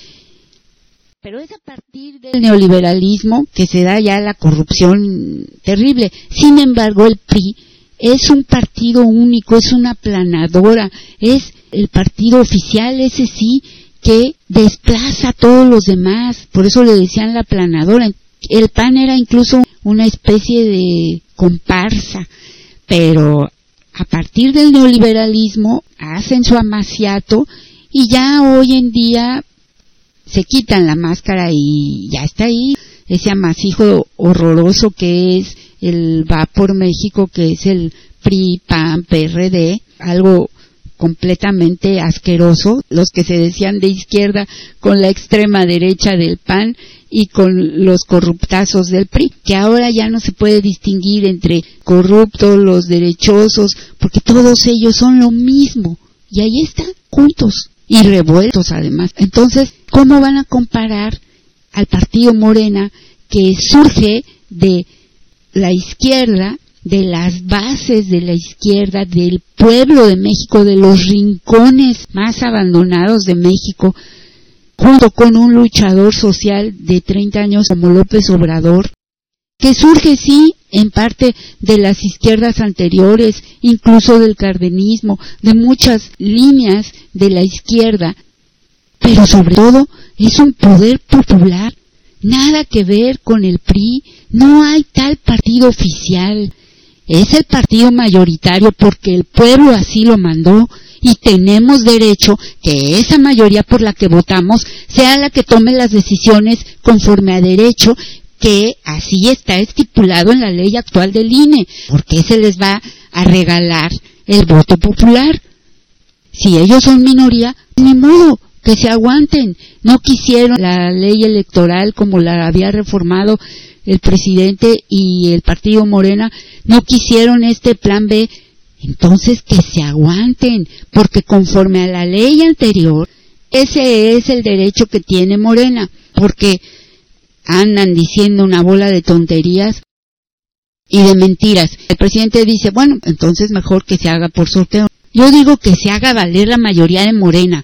Pero es a partir del neoliberalismo que se da ya la corrupción terrible. Sin embargo, el PRI es un partido único, es una planadora, es el partido oficial, ese sí, que desplaza a todos los demás. Por eso le decían la planadora. El PAN era incluso una especie de comparsa, pero a partir del neoliberalismo hacen su amaciato y ya hoy en día se quitan la máscara y ya está ahí ese amasijo horroroso que es el Va por México, que es el PRI, PAN, PRD, algo completamente asqueroso, los que se decían de izquierda con la extrema derecha del PAN y con los corruptazos del PRI, que ahora ya no se puede distinguir entre corruptos, los derechosos, porque todos ellos son lo mismo, y ahí están, juntos, y revueltos además. Entonces, ¿cómo van a comparar al partido Morena que surge de la izquierda, de las bases de la izquierda, del pueblo de México, de los rincones más abandonados de México, junto con un luchador social de 30 años como López Obrador, que surge sí en parte de las izquierdas anteriores, incluso del cardenismo, de muchas líneas de la izquierda, pero sobre todo es un poder popular, nada que ver con el PRI, no hay tal partido oficial, es el partido mayoritario porque el pueblo así lo mandó y tenemos derecho que esa mayoría por la que votamos sea la que tome las decisiones conforme a derecho que así está estipulado en la ley actual del INE. ¿Por qué se les va a regalar el voto popular? Si ellos son minoría, ni modo, que se aguanten. No quisieron la ley electoral como la había reformado el presidente y el partido Morena, no quisieron este plan B. Entonces que se aguanten, porque conforme a la ley anterior, ese es el derecho que tiene Morena, porque andan diciendo una bola de tonterías y de mentiras. El presidente dice, bueno, entonces mejor que se haga por sorteo. Yo digo que se haga valer la mayoría de Morena,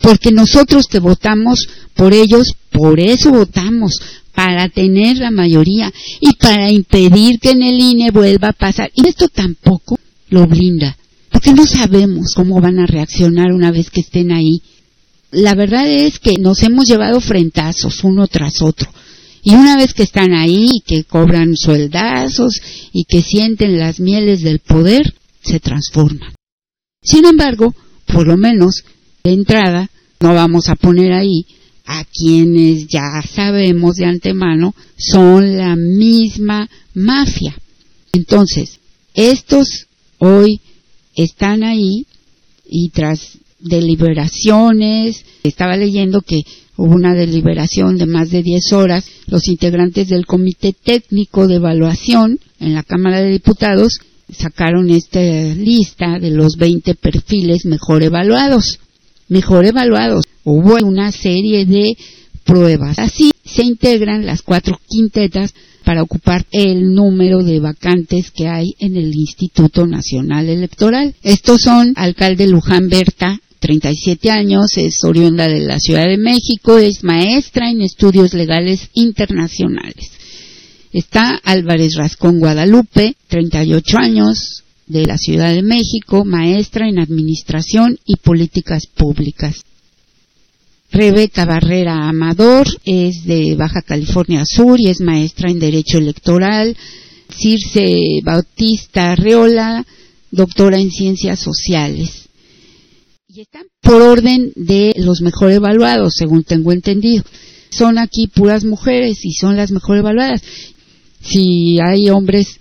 porque nosotros que votamos por ellos, por eso votamos, para tener la mayoría y para impedir que en el INE vuelva a pasar. Y esto tampoco lo blinda, porque no sabemos cómo van a reaccionar una vez que estén ahí. La verdad es que nos hemos llevado frentazos uno tras otro. Y una vez que están ahí, que cobran sueldazos y que sienten las mieles del poder, se transforman. Sin embargo, por lo menos, de entrada, no vamos a poner ahí a quienes ya sabemos de antemano son la misma mafia. Entonces, estos hoy están ahí y tras deliberaciones, estaba leyendo que hubo una deliberación de más de 10 horas, los integrantes del Comité Técnico de Evaluación en la Cámara de Diputados sacaron esta lista de los 20 perfiles mejor evaluados. Mejor evaluados. Hubo una serie de pruebas. Así se integran las cuatro quintetas para ocupar el número de vacantes que hay en el Instituto Nacional Electoral. Estos son alcalde Luján Berta, 37 años, es oriunda de la Ciudad de México, es maestra en estudios legales internacionales. Está Álvarez Rascón Guadalupe, 38 años, de la Ciudad de México, maestra en Administración y Políticas Públicas. Rebeca Barrera Amador es de Baja California Sur y es maestra en Derecho Electoral. Circe Bautista Arreola, doctora en Ciencias Sociales. Y están por orden de los mejor evaluados, según tengo entendido. Son aquí puras mujeres y son las mejor evaluadas. Si hay hombres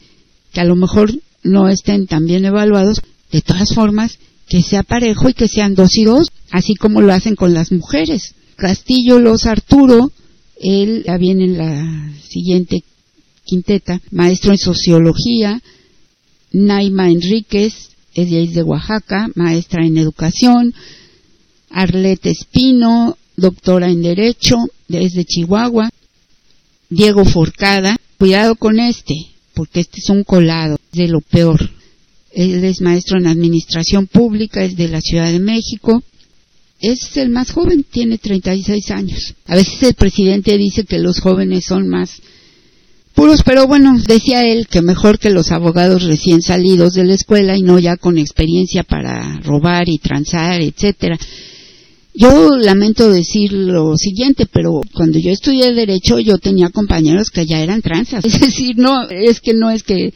que a lo mejor no estén tan bien evaluados, de todas formas, que sea parejo y que sean dos y dos, así como lo hacen con las mujeres. Castillo Los Arturo, él ya viene en la siguiente quinteta, maestro en sociología, Naima Enríquez, es de, Oaxaca, maestra en educación, Arlette Espino, doctora en Derecho, es de Chihuahua, Diego Forcada, cuidado con este, porque este es un colado, de lo peor. Él es maestro en administración pública, es de la Ciudad de México. Es el más joven, tiene 36 años. A veces el presidente dice que los jóvenes son más puros, pero bueno, decía él que mejor que los abogados recién salidos de la escuela y no ya con experiencia para robar y transar, etcétera. Yo lamento decir lo siguiente, pero cuando yo estudié Derecho yo tenía compañeros que ya eran transas. Es decir, no, es que no es que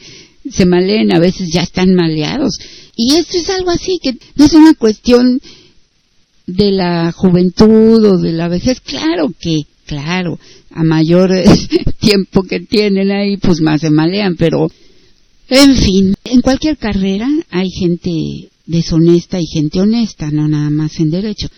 se maleen, a veces ya están maleados. Y esto es algo así, que no es una cuestión de la juventud o de la vejez. Claro que, claro, a mayor tiempo que tienen ahí, pues más se malean, pero, en fin, en cualquier carrera hay gente deshonesta y gente honesta, no nada más en derecho.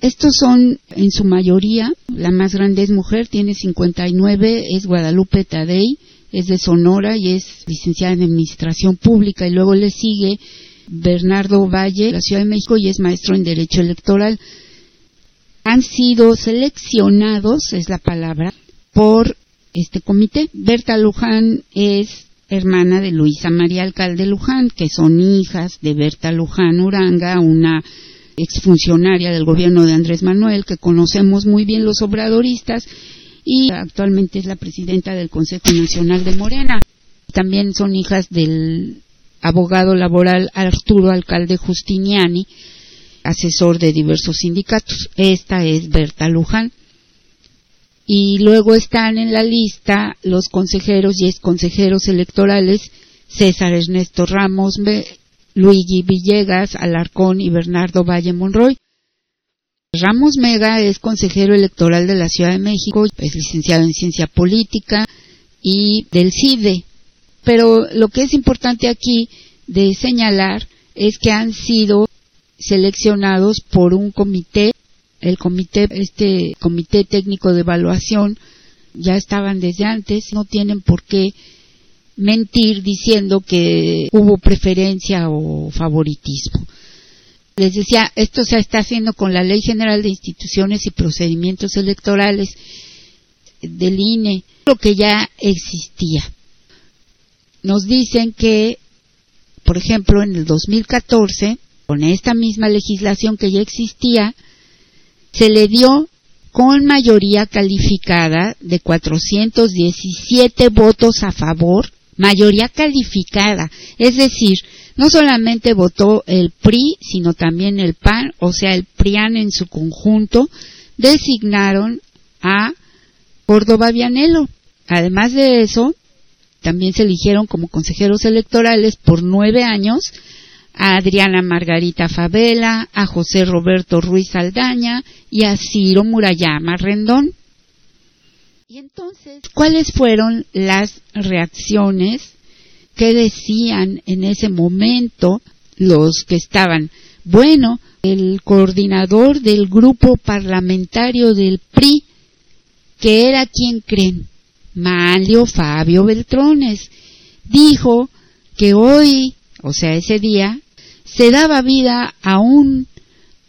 Estos son, en su mayoría, la más grande es mujer, tiene 59, es Guadalupe Tadei, es de Sonora y es licenciada en Administración Pública y luego le sigue Bernardo Valle, de la Ciudad de México, y es maestro en Derecho Electoral. Han sido seleccionados, es la palabra, por este comité. Berta Luján es hermana de Luisa María Alcalde Luján, que son hijas de Berta Luján Uranga, una exfuncionaria del gobierno de Andrés Manuel, que conocemos muy bien los obradoristas, y actualmente es la presidenta del Consejo Nacional de Morena. También son hijas del abogado laboral Arturo Alcalde Justiniani, asesor de diversos sindicatos. Esta es Berta Luján. Y luego están en la lista los consejeros y exconsejeros electorales César Ernesto Ramos, Luigi Villegas, Alarcón y Bernardo Valle Monroy. Ramos Mega es consejero electoral de la Ciudad de México, es licenciado en ciencia política y del CIDE. Pero lo que es importante aquí de señalar es que han sido seleccionados por un comité, el comité, este comité técnico de evaluación, ya estaban desde antes, no tienen por qué mentir diciendo que hubo preferencia o favoritismo. Les decía, esto se está haciendo con la Ley General de Instituciones y Procedimientos Electorales del INE, lo que ya existía. Nos dicen que, por ejemplo, en el 2014, con esta misma legislación que ya existía, se le dio con mayoría calificada de 417 votos a favor, mayoría calificada, es decir, no solamente votó el PRI, sino también el PAN, o sea, el PRIAN en su conjunto, designaron a Córdoba Vianelo. Además de eso, también se eligieron como consejeros electorales por nueve años a Adriana Margarita Favela, a José Roberto Ruiz Aldaña y a Ciro Murayama Rendón. Y entonces, ¿cuáles fueron las reacciones qué decían en ese momento los que estaban. Bueno, el coordinador del grupo parlamentario del PRI, que era quien creen, Manlio Fabio Beltrones, dijo que hoy, o sea, ese día, se daba vida a un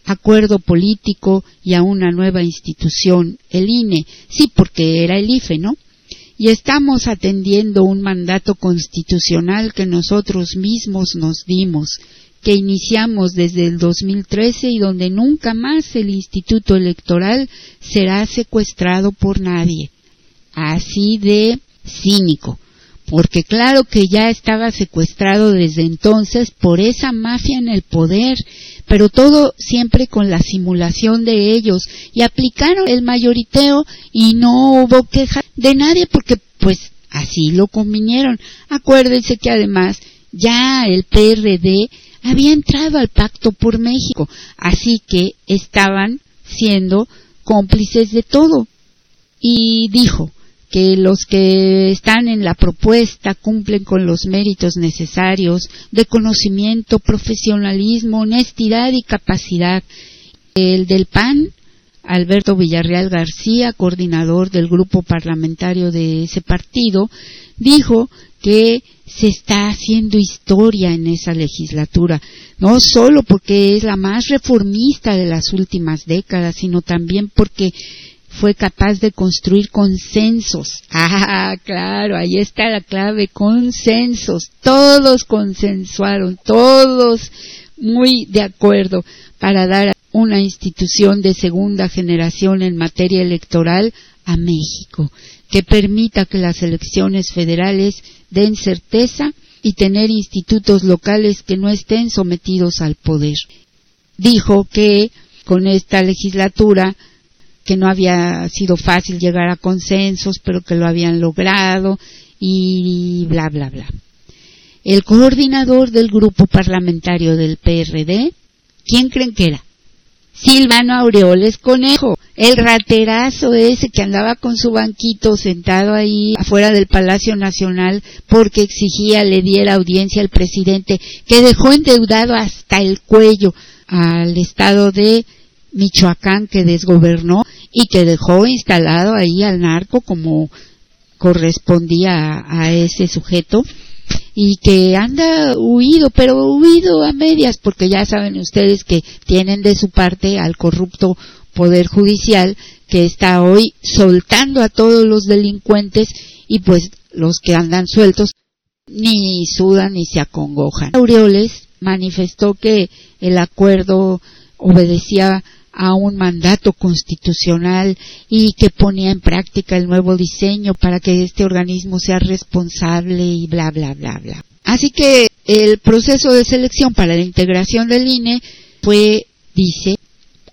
acuerdo político y a una nueva institución, el INE. Sí, porque era el IFE, ¿no? Y estamos atendiendo un mandato constitucional que nosotros mismos nos dimos, que iniciamos desde el 2013 y donde nunca más el Instituto Electoral será secuestrado por nadie. Así de cínico porque claro que ya estaba secuestrado desde entonces por esa mafia en el poder, pero todo siempre con la simulación de ellos y aplicaron el mayoriteo y no hubo queja de nadie porque pues así lo convinieron. Acuérdense que además ya el PRD había entrado al pacto por México, así que estaban siendo cómplices de todo. Y dijo, que los que están en la propuesta cumplen con los méritos necesarios de conocimiento, profesionalismo, honestidad y capacidad. El del PAN, Alberto Villarreal García, coordinador del grupo parlamentario de ese partido, dijo que se está haciendo historia en esa legislatura, no solo porque es la más reformista de las últimas décadas, sino también porque fue capaz de construir consensos. Ah, claro, ahí está la clave, consensos. Todos consensuaron, todos muy de acuerdo para dar una institución de segunda generación en materia electoral a México, que permita que las elecciones federales den certeza y tener institutos locales que no estén sometidos al poder. Dijo que con esta legislatura que no había sido fácil llegar a consensos, pero que lo habían logrado y bla, bla, bla. El coordinador del grupo parlamentario del PRD, ¿quién creen que era? Silvano Aureoles Conejo, el raterazo ese que andaba con su banquito sentado ahí afuera del Palacio Nacional porque exigía le diera audiencia al presidente, que dejó endeudado hasta el cuello al estado de Michoacán que desgobernó y que dejó instalado ahí al narco como correspondía a, ese sujeto y que anda huido, pero huido a medias, porque ya saben ustedes que tienen de su parte al corrupto Poder Judicial que está hoy soltando a todos los delincuentes y pues los que andan sueltos ni sudan ni se acongojan. Aureoles manifestó que el acuerdo obedecía a un mandato constitucional y que ponía en práctica el nuevo diseño para que este organismo sea responsable y bla, bla, bla, bla. Así que el proceso de selección para la integración del INE fue, dice,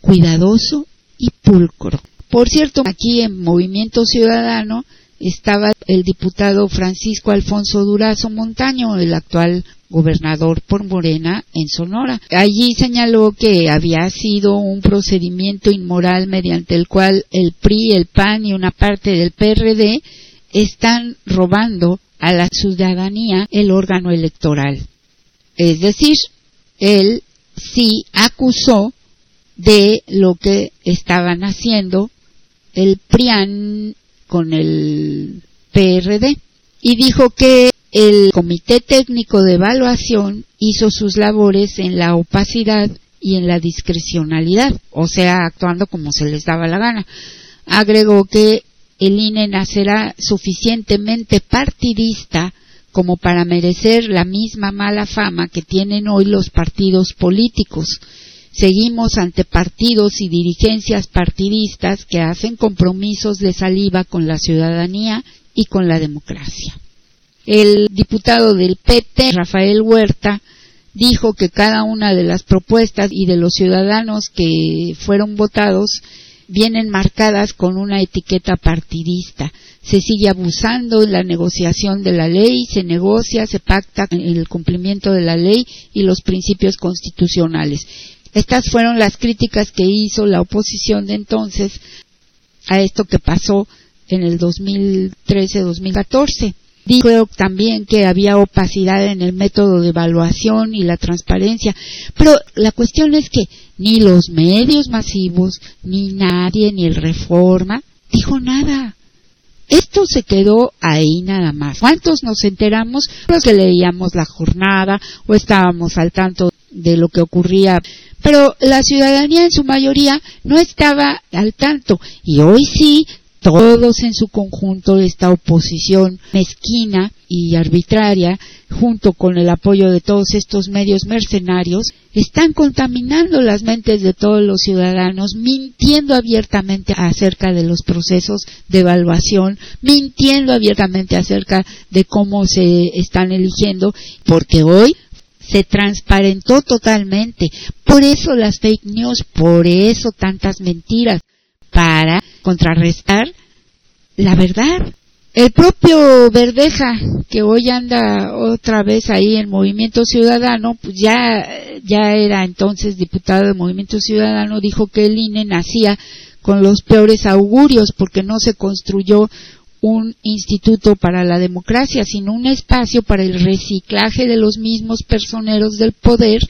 cuidadoso y pulcro. Por cierto, aquí en Movimiento Ciudadano estaba el diputado Francisco Alfonso Durazo Montaño, el actual gobernador por Morena en Sonora. Allí señaló que había sido un procedimiento inmoral mediante el cual el PRI, el PAN y una parte del PRD están robando a la ciudadanía el órgano electoral. Es decir, él sí acusó de lo que estaban haciendo el PRIAN con el PRD y dijo que el Comité Técnico de Evaluación hizo sus labores en la opacidad y en la discrecionalidad, o sea, actuando como se les daba la gana. Agregó que el INE nacerá suficientemente partidista como para merecer la misma mala fama que tienen hoy los partidos políticos. Seguimos ante partidos y dirigencias partidistas que hacen compromisos de saliva con la ciudadanía y con la democracia. El diputado del PT, Rafael Huerta, dijo que cada una de las propuestas y de los ciudadanos que fueron votados vienen marcadas con una etiqueta partidista. Se sigue abusando en la negociación de la ley, se negocia, se pacta el cumplimiento de la ley y los principios constitucionales. Estas fueron las críticas que hizo la oposición de entonces a esto que pasó en el 2013-2014. Dijo también que había opacidad en el método de evaluación y la transparencia, pero la cuestión es que ni los medios masivos, ni nadie, ni el Reforma, dijo nada. Esto se quedó ahí nada más. ¿Cuántos nos enteramos? Los que leíamos la jornada o estábamos al tanto de lo que ocurría. Pero la ciudadanía en su mayoría no estaba al tanto y hoy sí todos en su conjunto, esta oposición mezquina y arbitraria, junto con el apoyo de todos estos medios mercenarios, están contaminando las mentes de todos los ciudadanos, mintiendo abiertamente acerca de los procesos de evaluación, mintiendo abiertamente acerca de cómo se están eligiendo, porque hoy se transparentó totalmente. Por eso las fake news, por eso tantas mentiras, para contrarrestar la verdad. El propio Verdeja, que hoy anda otra vez ahí en Movimiento Ciudadano, pues ya, ya era entonces diputado de Movimiento Ciudadano, dijo que el INE nacía con los peores augurios porque no se construyó un instituto para la democracia, sino un espacio para el reciclaje de los mismos personeros del poder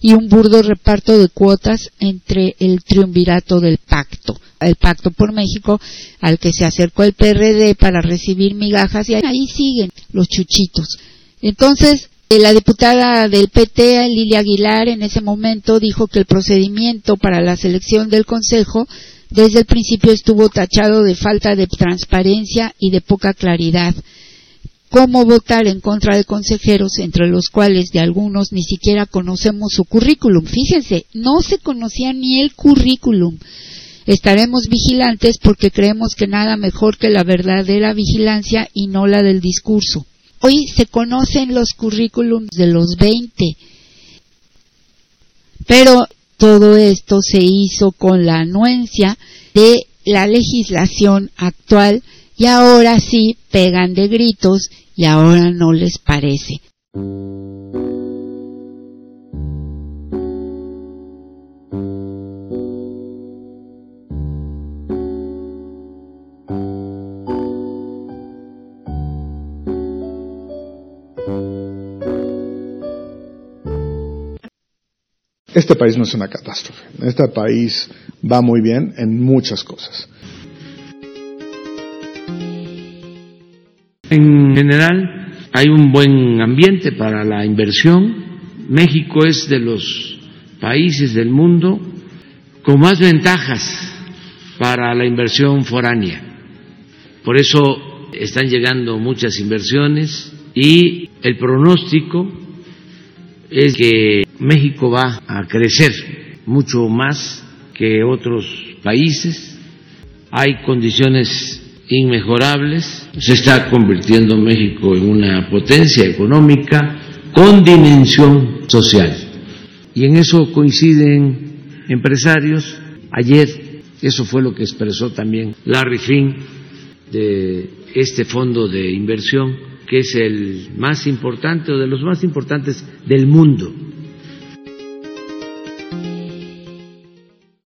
y un burdo reparto de cuotas entre el triunvirato del pacto, el pacto por México, al que se acercó el PRD para recibir migajas y ahí siguen los chuchitos. Entonces, eh, la diputada del PT, Lilia Aguilar, en ese momento dijo que el procedimiento para la selección del Consejo desde el principio estuvo tachado de falta de transparencia y de poca claridad cómo votar en contra de consejeros, entre los cuales de algunos ni siquiera conocemos su currículum. Fíjense, no se conocía ni el currículum. Estaremos vigilantes porque creemos que nada mejor que la verdadera vigilancia y no la del discurso. Hoy se conocen los currículums de los 20, pero todo esto se hizo con la anuencia de la legislación actual y ahora sí pegan de gritos y ahora no les parece. Este país no es una catástrofe. Este país va muy bien en muchas cosas. En general, hay un buen ambiente para la inversión. México es de los países del mundo con más ventajas para la inversión foránea. Por eso están llegando muchas inversiones y el pronóstico es que México va a crecer mucho más que otros países. Hay condiciones inmejorables. Se está convirtiendo México en una potencia económica con dimensión social. Y en eso coinciden empresarios. Ayer eso fue lo que expresó también Larry Finn de este fondo de inversión, que es el más importante o de los más importantes del mundo.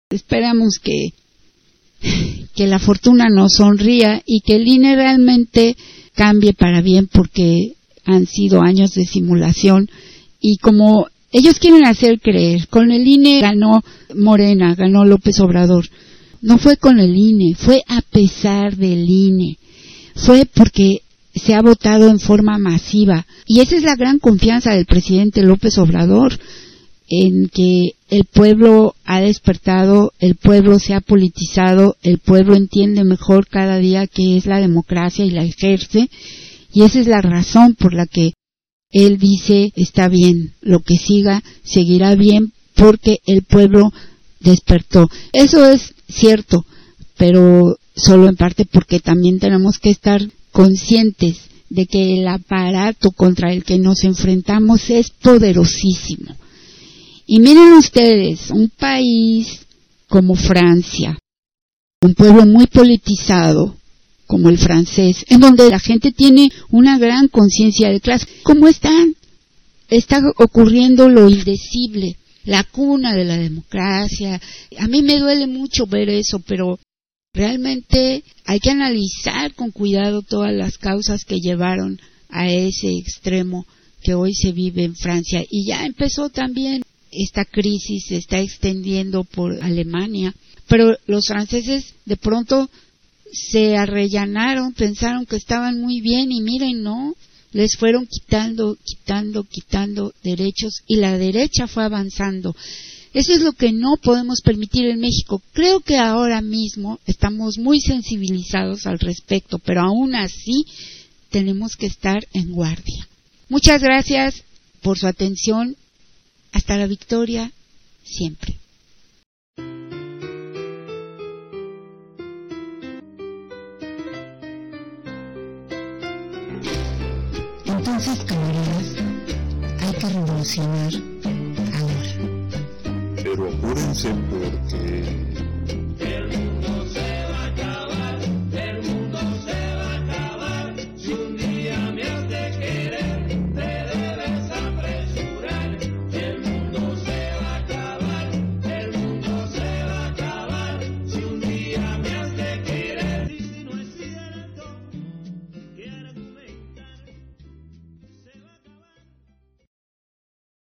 Esperamos que que la fortuna nos sonría y que el INE realmente cambie para bien porque han sido años de simulación y como ellos quieren hacer creer, con el INE ganó Morena, ganó López Obrador. No fue con el INE, fue a pesar del INE. Fue porque se ha votado en forma masiva. Y esa es la gran confianza del presidente López Obrador en que el pueblo ha despertado, el pueblo se ha politizado, el pueblo entiende mejor cada día que es la democracia y la ejerce, y esa es la razón por la que él dice está bien, lo que siga seguirá bien porque el pueblo despertó. Eso es cierto, pero solo en parte porque también tenemos que estar conscientes de que el aparato contra el que nos enfrentamos es poderosísimo y miren ustedes, un país como Francia, un pueblo muy politizado como el francés, en donde la gente tiene una gran conciencia de clase, ¿cómo están? Está ocurriendo lo indecible, la cuna de la democracia. A mí me duele mucho ver eso, pero realmente hay que analizar con cuidado todas las causas que llevaron a ese extremo que hoy se vive en Francia. Y ya empezó también esta crisis se está extendiendo por Alemania, pero los franceses de pronto se arrellanaron, pensaron que estaban muy bien y miren, no, les fueron quitando, quitando, quitando derechos y la derecha fue avanzando. Eso es lo que no podemos permitir en México. Creo que ahora mismo estamos muy sensibilizados al respecto, pero aún así tenemos que estar en guardia. Muchas gracias por su atención. Hasta la victoria siempre. Entonces, camaradas, hay que revolucionar ahora. Pero apúrense porque